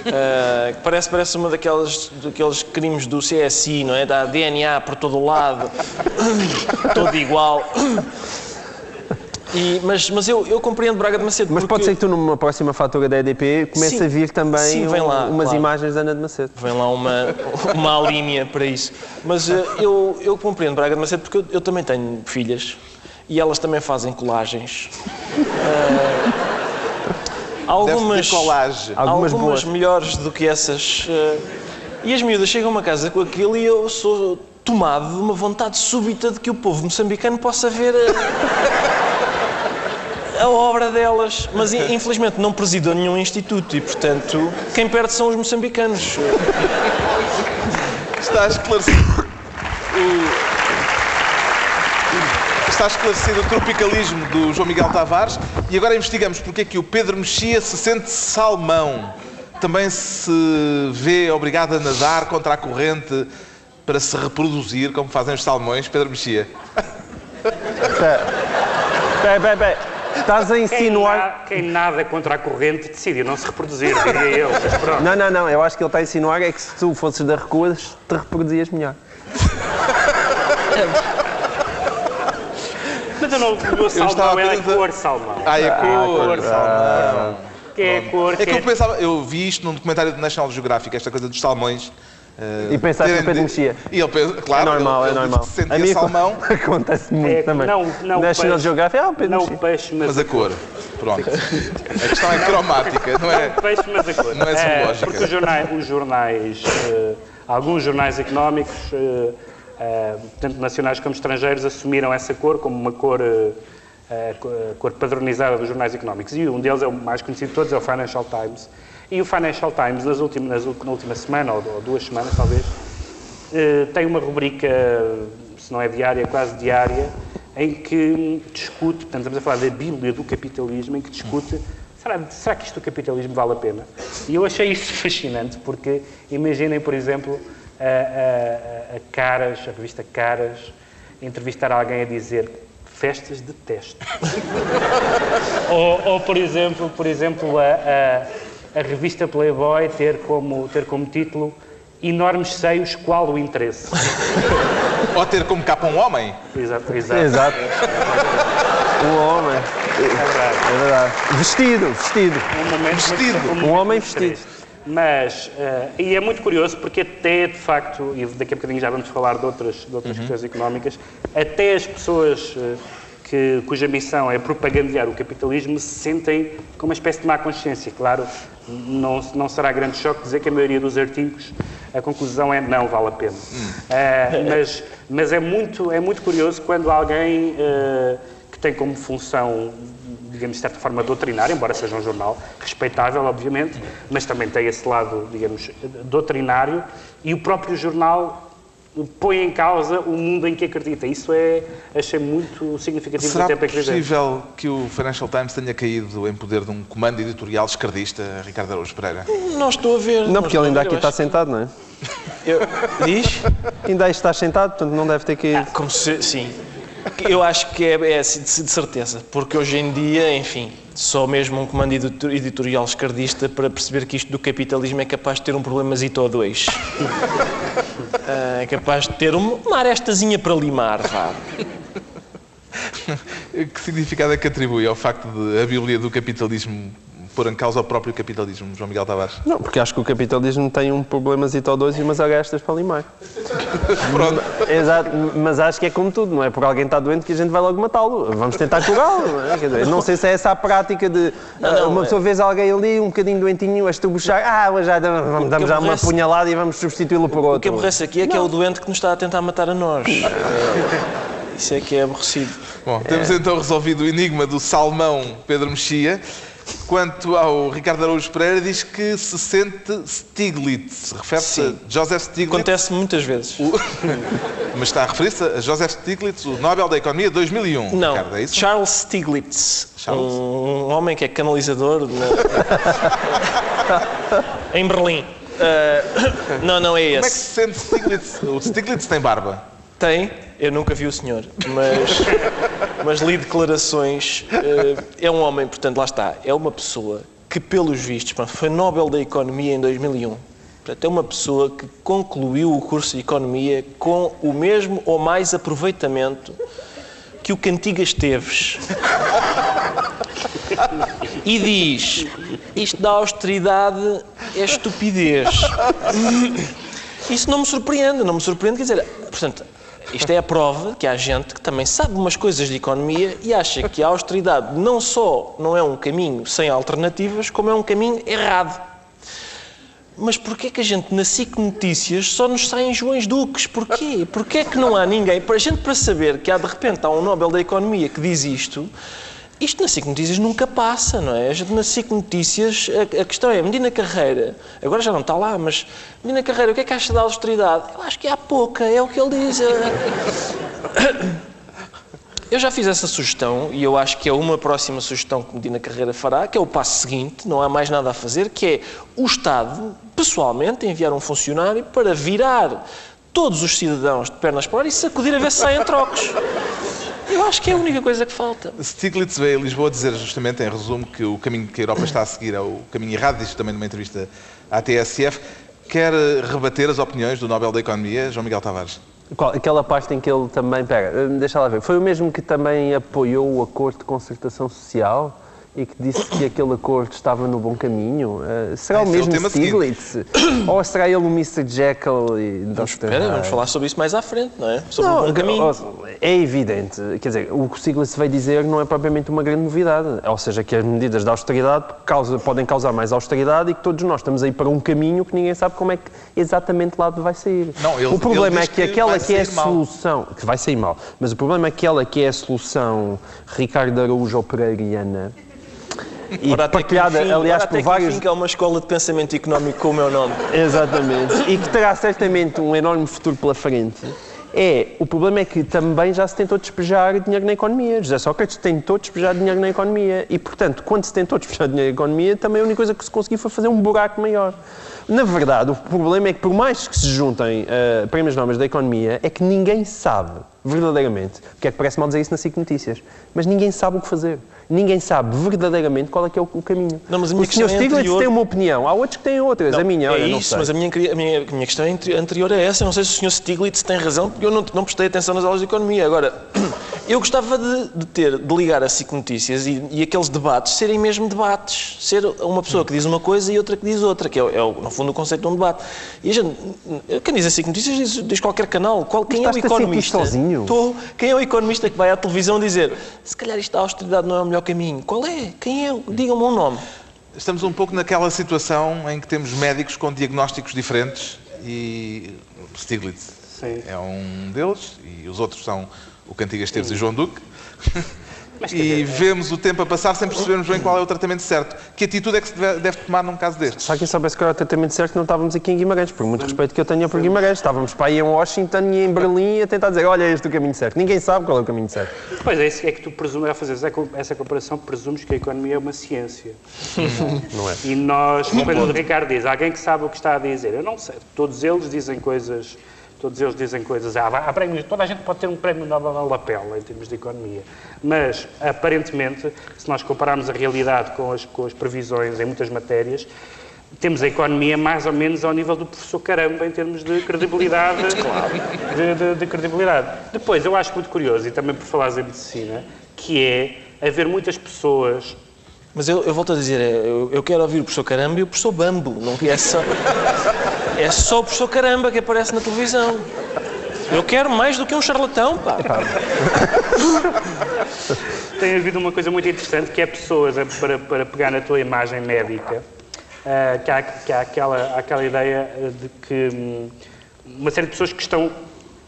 que parece, parece uma daquelas, daqueles crimes do CSI, não é? Dá DNA por todo o lado, todo igual. E- mas mas eu, eu compreendo Braga de Macedo. Mas porque pode ser que tu, numa próxima fatura da EDP, comece Sim. a vir também Sim, vem lá, um- umas claro. imagens da Ana de Macedo. Vem lá uma, uma linha para isso. Mas eh, eu, eu compreendo Braga de Macedo porque eu, eu também tenho filhas e elas também fazem colagens. Eh, algumas, colagem. Algumas algumas, melhores do que essas. eh, e as miúdas chegam a casa com aquilo e eu sou tomado de uma vontade súbita de que o povo moçambicano possa ver a, a obra delas. Mas in- infelizmente não presidam nenhum instituto e, portanto, quem perde são os moçambicanos. Está esclarecido. Está esclarecido o tropicalismo do João Miguel Tavares e agora investigamos porque é que o Pedro Mexia se sente salmão. Também se vê obrigado a nadar contra a corrente para se reproduzir, como fazem os salmões. Pedro Mexia. Peraí, peraí, peraí. Estás a Quem, insinuar. na- quem nada contra a corrente decidiu não se reproduzir, diria eu. Mas pronto. Não, não, não. Eu acho que ele está a insinuar é que se tu fosses da recuas, te reproduzias melhor. Mas eu não, o salmão é a a- cor salmão. Ah, é cor. cor salmão. Que é a cor, É que que eu pensava, eu vi isto num documentário do National Geographic, esta coisa dos salmões. Eh, E pensaste no Pedro Mexia. E ele pensa, claro, é normal, ele, é normal. sentia A mim salmão, acontece muito É, também. não, não o National peixe. Geographic, ah, o Pedro Não o peixe, mas, mas a cor. Pronto. A questão é cromática, não é? o peixe, mas a cor. Não é zoológica. porque os jornais, os jornais eh, alguns jornais económicos, eh, tanto nacionais como estrangeiros, assumiram essa cor como uma cor, co- eh, cor padronizada dos jornais económicos. E um deles é o mais conhecido de todos, é o Financial Times. E o Financial Times, nas últimas, nas, na última semana, ou, duas semanas talvez, eh, tem uma rubrica, se não é diária, quase diária, em que discute, portanto, estamos a falar da Bíblia do capitalismo, em que discute será, será que isto do capitalismo vale a pena? E eu achei isto fascinante, porque imaginem, por exemplo, a, a- a- Caras, a revista Caras, entrevistar alguém a dizer festas de teste. ou, ou, por exemplo, por exemplo a, a- revista Playboy ter como, ter como título Enormes seios, qual o interesse? Ou ter como capa um homem. Exato, exato. Exato. O homem. É verdade. É verdade. Vestido, vestido. Um momento Vestido. muito- Um momento homem vestido. Mas, eh, e é muito curioso porque até, de facto, e daqui a bocadinho já vamos falar de outras, de outras questões económicas, até as pessoas eh, que, cuja missão é propagandear o capitalismo se sentem com uma espécie de má consciência. Claro, não, não será grande choque dizer que a maioria dos artigos, a conclusão é não vale a pena. Eh, mas, mas é muito, é muito curioso quando alguém eh, que tem como função digamos, de certa forma doutrinária, embora seja um jornal respeitável, obviamente, mas também tem esse lado, digamos, doutrinário, e o próprio jornal põe em causa o mundo em que acredita. Isso é, achei muito significativo Será do tempo em que vivemos. possível que o Financial Times tenha caído em poder de um comando editorial esquerdista, Ricardo Araújo Pereira? Não estou a ver. Não, porque ele ainda aqui está acho- sentado, não é? eu- Diz? Ainda aí está sentado, portanto não deve ter caído. Como se, sim. Eu acho que é, é assim, de certeza, porque hoje em dia, enfim, só mesmo um comando editor- editorial esquerdista para perceber que isto do capitalismo é capaz de ter um problemazito ou dois. Ah, é capaz de ter uma arestazinha para limar, vá. Que significado é que atribui ao facto de a Bíblia do capitalismo pôr em causa o próprio capitalismo, João Miguel Tavares? Não, porque acho que o capitalismo tem um problemazito ou dois e umas arestas para limar. Pronto. Exato, mas acho que é como tudo, não é? Porque alguém está doente que a gente vai logo matá-lo. Vamos tentar curá-lo, não é? Dizer, não sei se é essa a prática de ah, não, uma é- pessoa vês alguém ali um bocadinho doentinho a estrubuchar, ah, já damos, já uma punhalada e vamos substituí-lo por O que outro. aborrece aqui é que é o doente que nos está a tentar matar a nós. É, isso é que é aborrecido. Bom, temos então resolvido o enigma do salmão Pedro Mexia. Quanto ao Ricardo Araújo Pereira, diz que se sente Stiglitz. Refere-se a. Joseph Stiglitz. Acontece muitas vezes. o- Mas está a referir-se a Joseph Stiglitz, o Nobel da Economia 2001. Não, Ricardo, é? Charles Stiglitz, Charles? Um, homem que é canalizador na- em Berlim. Ah, não, não é Como é que esse. se sente Stiglitz? O Stiglitz tem barba. Tem, eu nunca vi o senhor, mas, mas li declarações. eh, é um homem, portanto, lá está, é uma pessoa que, pelos vistos, foi Nobel da Economia em 2001. Portanto, é uma pessoa que concluiu o curso de Economia com o mesmo ou mais aproveitamento que o Cantigas Teves. E diz: isto da austeridade é estupidez. Isso não me surpreende, não me surpreende, quer dizer, portanto, isto é a prova que há gente que também sabe umas coisas de economia e acha que a austeridade não só não é um caminho sem alternativas, como é um caminho errado. Mas porquê que a gente na SIC Notícias só nos saem Joões Duques? Porquê? Porquê é que não há ninguém? Para a gente para saber que há de repente há um Nobel da Economia que diz isto, isto na SIC Notícias nunca passa, não é? A gente na SIC Notícias, a, a questão é, Medina Carreira, agora já não está lá, mas Medina Carreira, o que é que acha da austeridade? Eu acho que há pouca, é o que ele diz. é- Eu já fiz essa sugestão e eu acho que é uma próxima sugestão que Medina Carreira fará, que é o passo seguinte, não há mais nada a fazer, que é o Estado, pessoalmente, enviar um funcionário para virar todos os cidadãos de pernas para o ar e sacudir a ver se saem trocos. Eu acho que é a única coisa que falta. Stiglitz veio a Lisboa dizer justamente, em resumo, que o caminho que a Europa está a seguir é o caminho errado, disse também numa entrevista à TSF. Quer rebater as opiniões do Nobel da Economia, João Miguel Tavares? Qual? Aquela pasta em que ele também pega. Deixa lá ver. Foi o mesmo que também apoiou o acordo de concertação social? E que disse que aquele acordo estava no bom caminho. Uh, será o mesmo é o Stiglitz? Ou será ele o Mr. Jekyll e Dr. Espera, vamos falar sobre isso mais à frente, não é? Sobre não, o bom caminho. É evidente. Quer dizer, o que o Stiglitz veio dizer não é propriamente uma grande novidade. Ou seja, que as medidas de austeridade causa, podem causar mais austeridade e que todos nós estamos aí para um caminho que ninguém sabe como é que exatamente lá vai sair. Não, ele, o problema é que, que aquela que é a solução... Mal. Que vai sair mal. Mas o problema é que aquela que é a solução Ricardo Araújo ou Pereiriana e ora, partilhada, fim, aliás, por vários... que é uma escola de pensamento económico com o meu nome. Exatamente. E que terá certamente um enorme futuro pela frente. É, o problema é que também já se tentou despejar dinheiro na economia. José Sócrates tentou despejar dinheiro na economia. E, portanto, quando se tentou despejar dinheiro na economia, também a única coisa que se conseguiu foi fazer um buraco maior. Na verdade, o problema é que, por mais que se juntem uh, prémios normas da economia, é que ninguém sabe, verdadeiramente, porque é que parece mal dizer isso na SIC Notícias, mas ninguém sabe o que fazer ninguém sabe verdadeiramente qual é que é o, o caminho. Não, mas a minha o. É Stiglitz anterior... tem uma opinião, há outros que têm outras. Não, a minha, é olha, isso, mas a minha, a, minha, a minha questão é anterior é essa. Eu não sei se o Sr. Stiglitz tem razão, porque eu não, não prestei atenção nas aulas de economia. Agora, eu gostava de, de ter, de ligar a SIC Notícias e, e, aqueles debates serem mesmo debates. Ser uma pessoa que diz uma coisa e outra que diz outra, que é, é no fundo, o conceito de um debate. E a gente, quem diz a SIC Notícias diz, diz qualquer canal. Qual, quem é o economista? Sozinho? Estou, quem é o economista que vai à televisão dizer se calhar isto da austeridade não é o melhor caminho? Qual é? é? Quem é? Digam-me um nome. Estamos um pouco naquela situação em que temos médicos com diagnósticos diferentes e Stiglitz Sim. é um deles e os outros são o Cantigas Teves e João Duque. e vemos o tempo a passar sem percebermos bem qual é o tratamento certo. Que atitude é que se deve tomar num caso deste? Se alguém soubesse qual era o tratamento certo, não estávamos aqui em Guimarães, por muito respeito que eu tenho por Guimarães. Estávamos para aí em Washington e em Berlim a tentar dizer, olha, este é o caminho certo. Ninguém sabe qual é o caminho certo. Pois é, isso é que tu presumes, a fazer essa comparação, presumes que a economia é uma ciência. não é? E nós, como o Ricardo diz, alguém que sabe o que está a dizer. Eu não sei. Todos eles dizem coisas todos eles dizem coisas. Há, há prémios, toda a gente pode ter um prémio Nobel na lapela em termos de economia. Mas, aparentemente, se nós compararmos a realidade com as, com as previsões em muitas matérias, temos a economia mais ou menos ao nível do professor Caramba em termos de credibilidade. claro. De, de, de, credibilidade. Depois, eu acho muito curioso, e também por falares em medicina, que é haver muitas pessoas. Mas eu, eu volto a dizer, eu, eu quero ouvir o professor Caramba e o professor Bambo, não é só. É só o professor Caramba que aparece na televisão. Eu quero mais do que um charlatão, pá. Tem havido uma coisa muito interessante que é pessoas, para, para pegar na tua imagem médica, uh, que, há, que há aquela, aquela ideia de que um, uma série de pessoas que estão,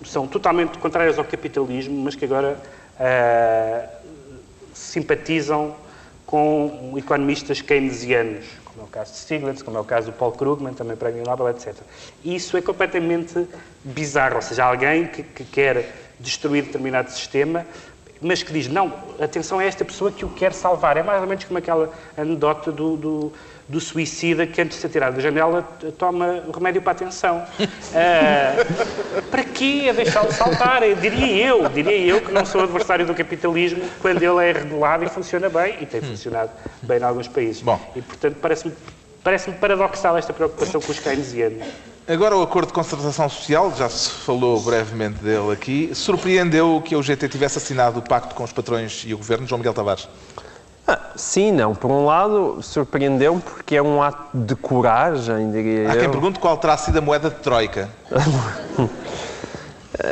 são totalmente contrárias ao capitalismo, mas que agora uh, simpatizam com economistas keynesianos como é o caso de Stiglitz, como é o caso do Paul Krugman, também Prémio Nobel, etc. Isso é completamente bizarro, ou seja, alguém que, que quer destruir determinado sistema, mas que diz, não, atenção a esta pessoa que o quer salvar. É mais ou menos como aquela anedota do, do do suicida que antes de ser tirado da janela toma o remédio para a atenção. Uh, para quê a deixá-lo saltar? Diria eu, diria eu que não sou adversário do capitalismo quando ele é regulado e funciona bem, e tem funcionado bem em alguns países. Bom. E, portanto, parece-me parece paradoxal esta preocupação com os keynesianos. Agora o acordo de concertação social, já se falou brevemente dele aqui, surpreendeu que a UGT tivesse assinado o pacto com os patrões e o governo, João Miguel Tavares? Ah, sim, não. Por um lado, surpreendeu-me porque é um ato de coragem, diria Há eu. quem pergunte qual terá sido a moeda de Troika.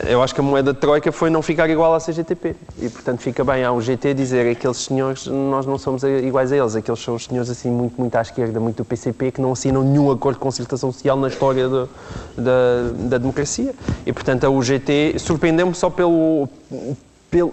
eu acho que a moeda de Troika foi não ficar igual à CGTP. E, portanto, fica bem ao GT dizer aqueles senhores, nós não somos iguais a eles. Aqueles são os senhores, assim, muito, muito à esquerda, muito do PCP, que não assinam nenhum acordo de concertação social na história do, da, da democracia. E, portanto, a UGT surpreendeu-me só pelo, pelo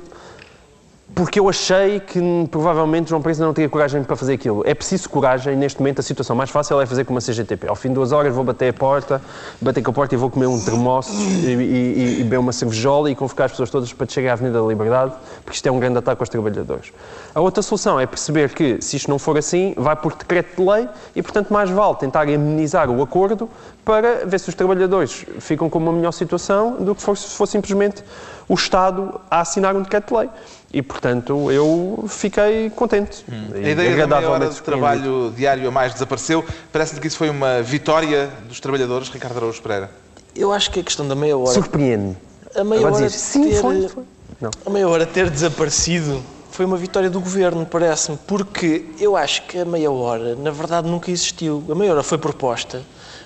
porque eu achei que provavelmente João Prensa não teria coragem para fazer aquilo. É preciso coragem, neste momento a situação mais fácil é fazer como a CGTP. Ao fim de duas horas vou bater a porta, bater com a porta e vou comer um termoço e, e, e beber uma cervejola e convocar as pessoas todas para chegar à Avenida da Liberdade, porque isto é um grande ataque aos trabalhadores. A outra solução é perceber que, se isto não for assim, vai por decreto de lei e, portanto, mais vale tentar amenizar o acordo para ver se os trabalhadores ficam com uma melhor situação do que se for simplesmente o Estado a assinar um decreto de lei. E, portanto, eu fiquei contente. Hum. A ideia da meia hora de trabalho diário a mais desapareceu. Parece-lhe que isso foi uma vitória dos trabalhadores, Ricardo Araújo Pereira? Eu acho que a questão da meia hora... Surpreende. A meia Agora hora dizer, sim, ter... foi, foi. Não. A meia hora ter desaparecido foi uma vitória do governo, parece-me, porque eu acho que a meia hora, na verdade, nunca existiu. A meia hora foi proposta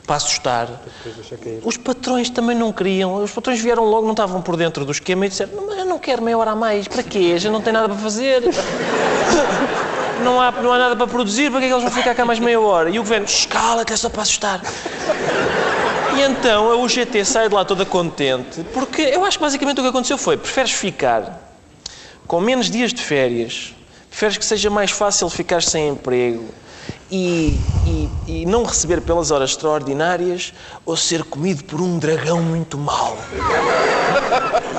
para assustar. Os patrões também não queriam. Os patrões vieram logo, não estavam por dentro do esquema e disseram: Mas eu não quero meia hora a mais. Para quê? Gente não tem nada para fazer. Não há, não há nada para produzir. Para que é que eles vão ficar cá mais meia hora? E o governo: Escala, que é só para assustar. E então a UGT sai de lá toda contente, porque eu acho que basicamente o que aconteceu foi: preferes ficar com menos dias de férias, preferes que seja mais fácil ficar sem emprego e, e, e, não receber pelas horas extraordinárias ou ser comido por um dragão muito mau.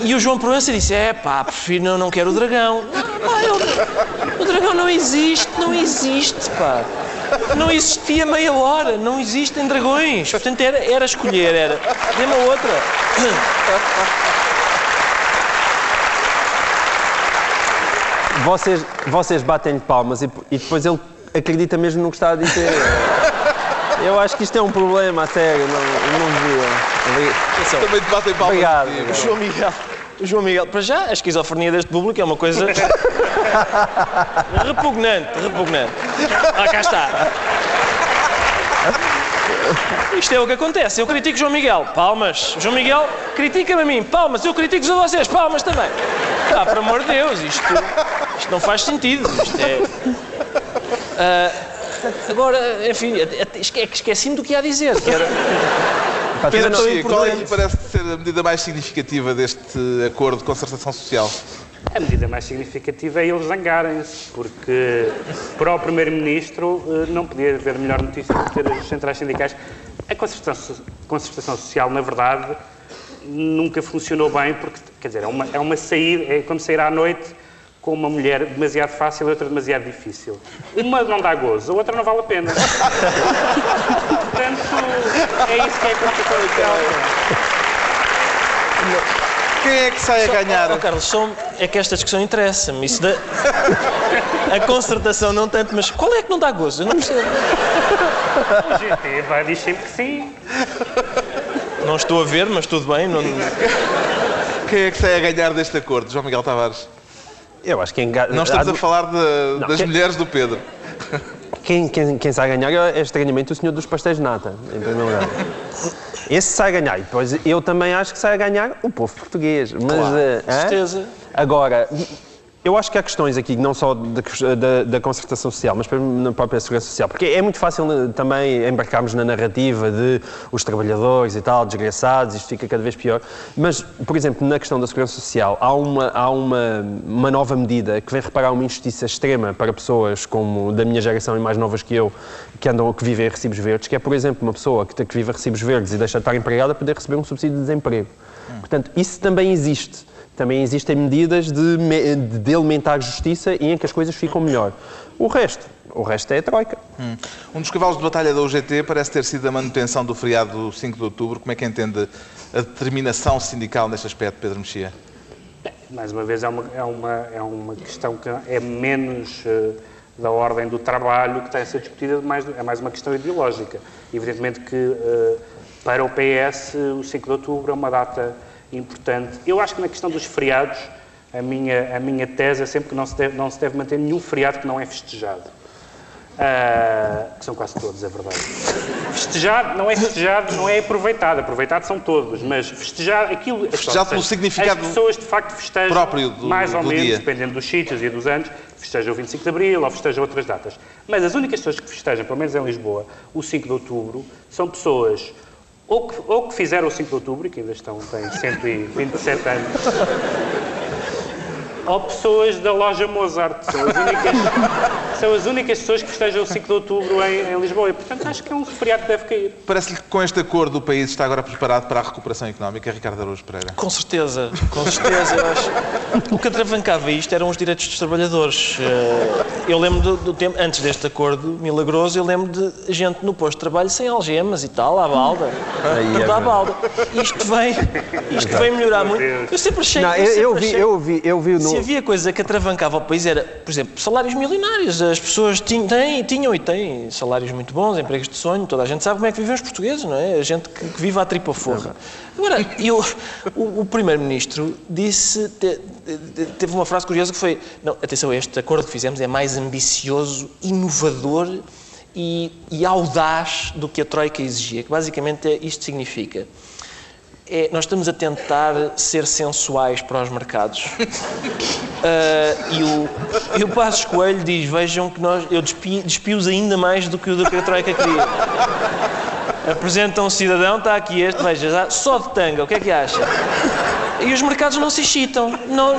E o João Proença disse: É pá, prefiro, não, não quero o dragão. Pá, eu, o dragão não existe, não existe, pá. Não existia meia hora, não existem dragões. Portanto, era, era escolher, era. Dê-me outra. Vocês, vocês batem palmas e, e depois ele acredita mesmo no que está a dizer. Eu acho que isto é um problema, a sério, não, não devia. Também te batem palmas. Obrigado. O João Miguel. João Miguel, para já, a esquizofrenia deste público é uma coisa repugnante, repugnante. Ah, cá está. Isto é o que acontece. Eu critico João Miguel, palmas. João Miguel critica-me a mim, palmas. Eu critico-vos a vocês, palmas também. Ah, por amor de Deus, isto, isto não faz sentido. Isto é. Uh, agora, enfim, é esqueci-me do que ia dizer. Que era... Pedro Mexia, qual é que parece ser a medida mais significativa deste acordo de concertação social? A medida mais significativa é eles zangarem-se, porque para o Primeiro-Ministro eh, não podia haver melhor notícia do que ter as centrais sindicais. A concertação, concertação social, na verdade, nunca funcionou bem, porque, quer dizer, é uma, é uma saída, é como sair à noite com uma mulher demasiado fácil e outra demasiado difícil. Uma não dá gozo, a outra não vale a pena. Portanto, é isso que é a constitucional. Quem é que sai a ganhar? Oh, Carlos, só é que esta discussão interessa-me. Isso da... A concertação não tanto, mas qual é que não dá gozo? Eu não percebo. O GT vai dizer sempre que sim. Não estou a ver, mas tudo bem. Não... Quem é que sai a ganhar deste acordo? João Miguel Tavares. Eu acho que. Não estamos a falar de, não, das quem... mulheres do Pedro. Quem, quem, quem sai a ganhar é estranhamente o senhor dos pastéis de nata, em primeiro lugar. Esse sai a ganhar. E depois eu também acho que sai a ganhar o povo português. Mas, claro, uh, certeza. Agora, eu acho que há questões aqui, não só da, da, da, concertação social, mas na própria segurança social, porque é muito fácil né, também embarcarmos na narrativa de os trabalhadores e tal, desgraçados, isto fica cada vez pior. Mas, por exemplo, na questão da segurança social, há uma, há uma, uma nova medida que vem reparar uma injustiça extrema para pessoas como da minha geração e mais novas que eu, que andam, que vivem recibos verdes, que é, por exemplo, uma pessoa que, que vive recibos verdes e deixa de estar empregada poder receber um subsídio de desemprego. Portanto, isso também existe também existem medidas de, de alimentar justiça e em que as coisas ficam melhor. O resto, o resto é a troika. Hum. Um dos cavalos de batalha da UGT parece ter sido a manutenção do feriado 5 de outubro. Como é que entende a determinação sindical neste aspecto, Pedro Mexia? Mais uma vez, é uma, é uma, é uma questão que é menos uh, da ordem do trabalho que está a ser discutida, mais, é mais uma questão ideológica. Evidentemente que uh, para o PS o 5 de outubro é uma data importante. Eu acho que na questão dos feriados, a minha, a minha tese é sempre que não se, deve, não se deve manter nenhum feriado que não é festejado. Uh, que são quase todos, é verdade. Festejado não é festejado, não é aproveitado. Aproveitado são todos, mas festejar aquilo. Festejado pelo significado As pessoas de facto festejam próprio do, mais ou do menos, dia. dependendo dos sítios e dos anos, festejam o 25 de Abril ou festejam outras datas. Mas as únicas pessoas que festejam, pelo menos em Lisboa, o 5 de Outubro, são pessoas ou que, ou que fizeram o 5 de outubro, que ainda estão, têm 127 anos, ou pessoas da loja Mozart. São as únicas, são as únicas pessoas que festejam o 5 de outubro em, em Lisboa. E, portanto, acho que é um feriado que deve cair. Parece-lhe que com este acordo o país está agora preparado para a recuperação económica, Ricardo Araújo Pereira? Com certeza, com certeza. Eu acho. O que atravancava isto eram os direitos dos trabalhadores. Eh, Eu lembro do, do tempo, antes deste acordo milagroso, eu lembro de gente no posto de trabalho sem algemas e tal, à balda. Tudo à balda. Isto vem, isto vem melhorar muito. Eu sempre achei Não, eu eu, sempre eu vi, eu vi, eu vi Se no. havia coisa que atravancava o país era, por exemplo, salários milionários. As pessoas tinham, têm, tinham e têm salários muito bons, empregos de sonho. Toda a gente sabe como é que vivem os portugueses, não é? A gente que, que vive à tripa forra. Agora, eu, o, o Primeiro-Ministro disse, te- te- teve uma frase curiosa que foi: não, atenção, este acordo que fizemos é mais ambicioso, inovador e, e audaz do que a Troika exigia. Que basicamente é, isto significa. É, nós estamos a tentar ser sensuais para os mercados. Ah, e, o, e o Passos Coelho diz: Vejam que nós, eu despi- despi-os ainda mais do que o que a Troika queria. Apresenta um cidadão, está aqui este, veja, só de tanga, o que é que acha? E os mercados não se excitam. Não...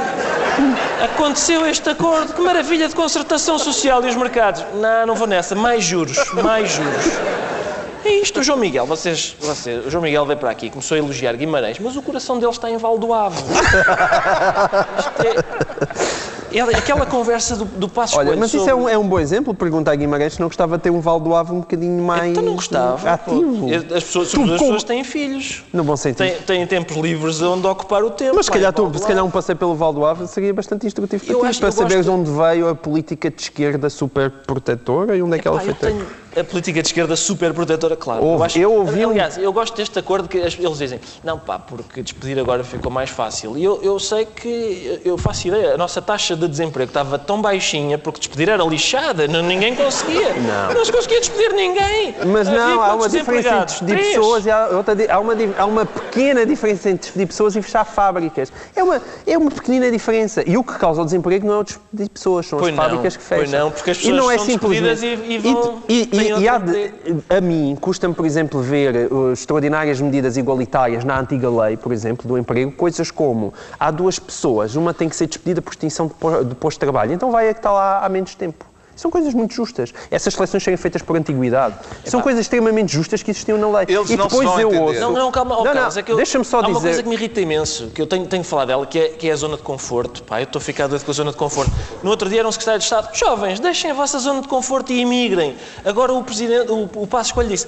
Aconteceu este acordo, que maravilha de concertação social e os mercados. Não, não vou nessa, mais juros, mais juros. É isto, o João Miguel, vocês, vocês, o João Miguel veio para aqui, começou a elogiar Guimarães, mas o coração dele está em Valdoavo. Isto é, é aquela conversa do, do Passos Olha, Coelho mas isso sobre- é um, é um bom exemplo. Pergunta a Guimarães se não gostava de ter um Valdoavo um bocadinho mais Então não gostava. ativo. pô. As pessoas, Tu as pessoas têm filhos. No bom sentido. Têm, têm tempos livres onde ocupar o tempo. Mas se calhar, ao tu, se calhar um passeio pelo Valdoavo seria bastante instrutivo para ti, para saberes gosto- de onde veio a política de esquerda super protetora e onde é que ela Pá, foi ter. A política de esquerda super protetora, claro. Houve- eu ouvi um- Aliás, eu gosto deste acordo que eles dizem, não pá, porque despedir agora ficou mais fácil. E eu, eu sei que, eu faço ideia, a nossa taxa de desemprego estava tão baixinha porque despedir era lixada, não- ninguém conseguia. Não. Não se conseguia despedir ninguém. Mas Havia não, há uma diferença entre despedir Três. pessoas e há, outra, há, uma, há uma pequena diferença entre despedir pessoas e fechar fábricas. É uma, é uma pequenina diferença. E o que causa o desemprego não é o despedir pessoas, são Pois as não, fábricas que pois fecham. não, porque as e pessoas não é são despedidas e- e vão- E, e- e outro de- a mim, custa-me, por exemplo, ver uh, extraordinárias medidas igualitárias na antiga lei, por exemplo, do emprego, coisas como há duas pessoas, uma tem que ser despedida por extinção de po- de posto de trabalho, então vai a que está lá há menos tempo. São coisas muito justas. Essas seleções serem feitas por antiguidade. São coisas extremamente justas que existiam na lei. Eles e não se depois eu entender. ouço. Não, não, calma, oh, Não, não, é deixa-me só há uma dizer- coisa que me irrita imenso, que eu tenho, tenho que falar dela, que é, que é a zona de conforto. Pá, eu estou a ficar doido com a zona de conforto. No outro dia era um secretário de Estado, jovens, deixem a vossa zona de conforto e emigrem. Agora o presidente, o, o Passo Escolho disse,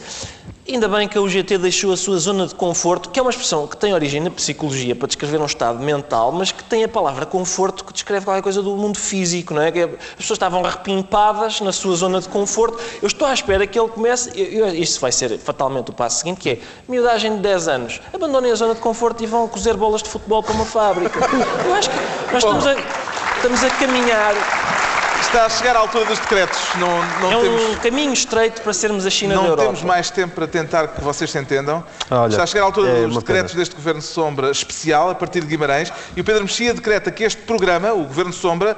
ainda bem que a UGT deixou a sua zona de conforto, que é uma expressão que tem origem na psicologia para descrever um estado mental, mas que tem a palavra conforto que descreve qualquer coisa do mundo físico, não é? Que as pessoas estavam repimpadas na sua zona de conforto. Eu estou à espera que ele comece, eu, eu, isto vai ser fatalmente o passo seguinte, que é miudagem de 10 anos, abandonem a zona de conforto e vão cozer bolas de futebol para uma fábrica. Eu acho que nós estamos a, estamos a caminhar, Está a chegar à altura dos decretos. Não, não é um temos, caminho estreito para sermos a China da não Europa. temos mais tempo para tentar que vocês se entendam. Olha, Está a chegar à altura é dos decretos pena. deste Governo Sombra especial, a partir de Guimarães. E o Pedro Mexia decreta que este programa, o Governo Sombra,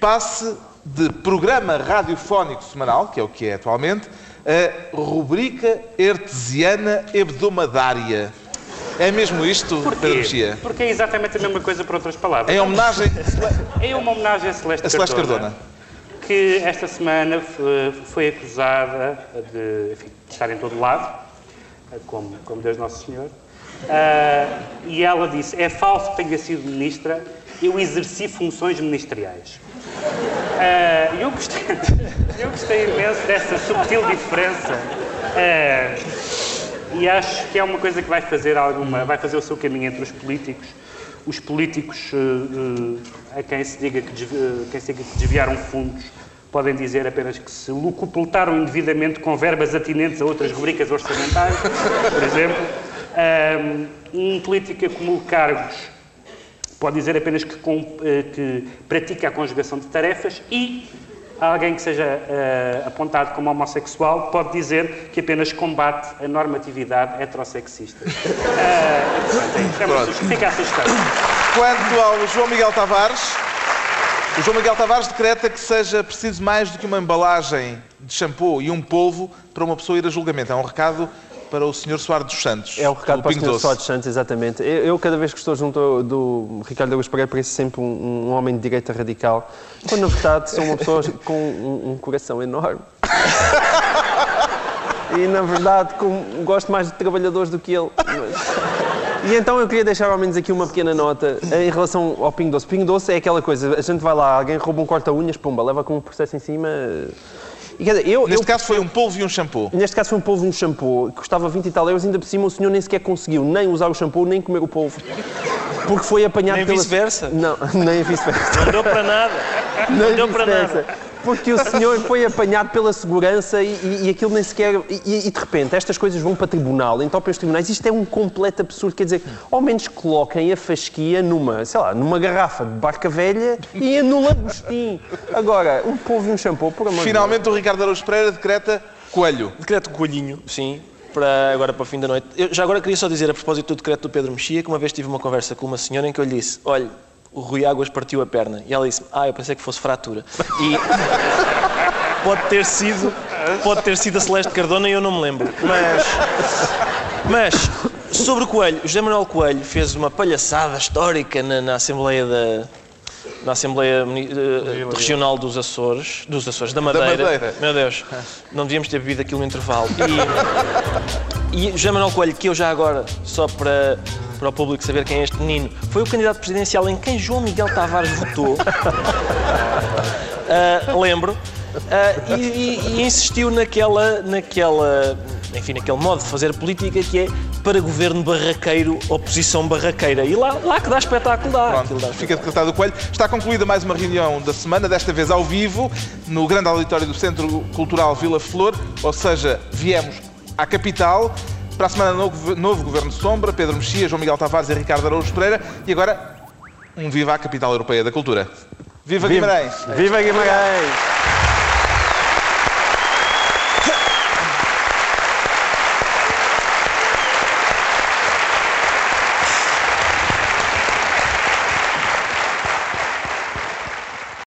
passe de programa radiofónico semanal, que é o que é atualmente, a rubrica artesiana hebdomadária. É mesmo isto, Pedro Mexia? Porque é exatamente a mesma coisa por outras palavras. Em homenagem É uma homenagem a Celeste, a Celeste Cardona, Cardona. Que esta semana foi acusada de, enfim, de estar em todo lado, como, como Deus Nosso Senhor, Ah, e ela disse, é falso que tenha sido ministra, eu exerci funções ministeriais. Ah, eu, gostei, eu gostei imenso dessa subtil diferença. Ah, e acho que é uma coisa que vai fazer alguma, vai fazer o seu caminho entre os políticos. Os políticos eh, eh, a quem se diga que, eh, quem se diga que desviaram fundos podem dizer apenas que se locupletaram indevidamente com verbas atinentes a outras rubricas orçamentais, por exemplo. Um político acumula cargos pode dizer apenas que, que pratica a conjugação de tarefas e alguém que seja eh, apontado como homossexual pode dizer que apenas combate a normatividade heterossexista. Portanto, sugestão- fica a sugestão. Quanto ao João Miguel Tavares, o João Miguel Tavares decreta que seja preciso mais do que uma embalagem de shampoo e um polvo para uma pessoa ir a julgamento. É um recado para o Sr. Soares dos Santos. É o recado do para o Sr. Soares Santos, exatamente. Eu, eu, cada vez que estou junto do Ricardo Augusto Pereira, pareço sempre um, um homem de direita radical, quando na verdade sou uma pessoa com um, um coração enorme. E na verdade com- gosto mais de trabalhadores do que ele. Mas- E então eu queria deixar ao menos aqui uma pequena nota em relação ao Pingo Doce. Pingo Doce é aquela coisa, a gente vai lá, alguém rouba um corta-unhas, pumba, leva com um processo em cima. E, quer dizer, eu, Neste eu- caso foi um polvo e um shampoo. Neste caso foi um polvo um shampoo que custava 20 e tal euros, ainda por cima o senhor nem sequer conseguiu nem usar o shampoo nem comer o polvo. Porque foi apanhado Nem pela... vice-versa? Não, nem vice-versa. Não deu para nada. Nem Não deu para nada. Porque o senhor foi apanhado pela segurança e, e- e aquilo nem sequer. E, e de repente estas coisas vão para tribunal, entopem os tribunais. Isto é um completo absurdo. Quer dizer, ao menos coloquem a fasquia numa, sei lá, numa garrafa de barca velha e anula Agostinho. Agora, um polvo e um shampoo, por amor de Deus. Finalmente o Ricardo Araújo Pereira decreta coelho. Decreto coelhinho, sim, para agora para o fim da noite. Eu já agora queria só dizer, a propósito do decreto do Pedro Mexia, que uma vez tive uma conversa com uma senhora em que eu lhe disse: Olha, o Rui Águas partiu a perna. E ela disse: Ah, eu pensei que fosse fratura. E pode ter sido, pode ter sido a Celeste Cardona e eu não me lembro. Mas, mas sobre o Coelho, o José Manuel Coelho fez uma palhaçada histórica na, na Assembleia da. Na Assembleia eh, Regional dos Açores, dos Açores, da Madeira. Madeira. Meu Deus, não devíamos ter bebido aquilo no intervalo. E, e o José Manuel Coelho, que eu já agora, só para, para o público saber quem é este menino, foi o candidato presidencial em quem João Miguel Tavares votou. Ah, lembro. Ah, e, e- e insistiu naquela, naquela, enfim, naquele modo de fazer política que é para governo barraqueiro, oposição barraqueira. E lá, lá que dá espetáculo dá. Pronto, dá fica decretado o coelho. Está concluída mais uma reunião da semana, desta vez ao vivo, no grande auditório do Centro Cultural Vila Flor, ou seja, viemos à capital. Para a semana, novo, novo Governo Sombra, Pedro Mexia, João Miguel Tavares e Ricardo Araújo Pereira. E agora, um viva à capital europeia da cultura. Viva Guimarães! Viva Guimarães!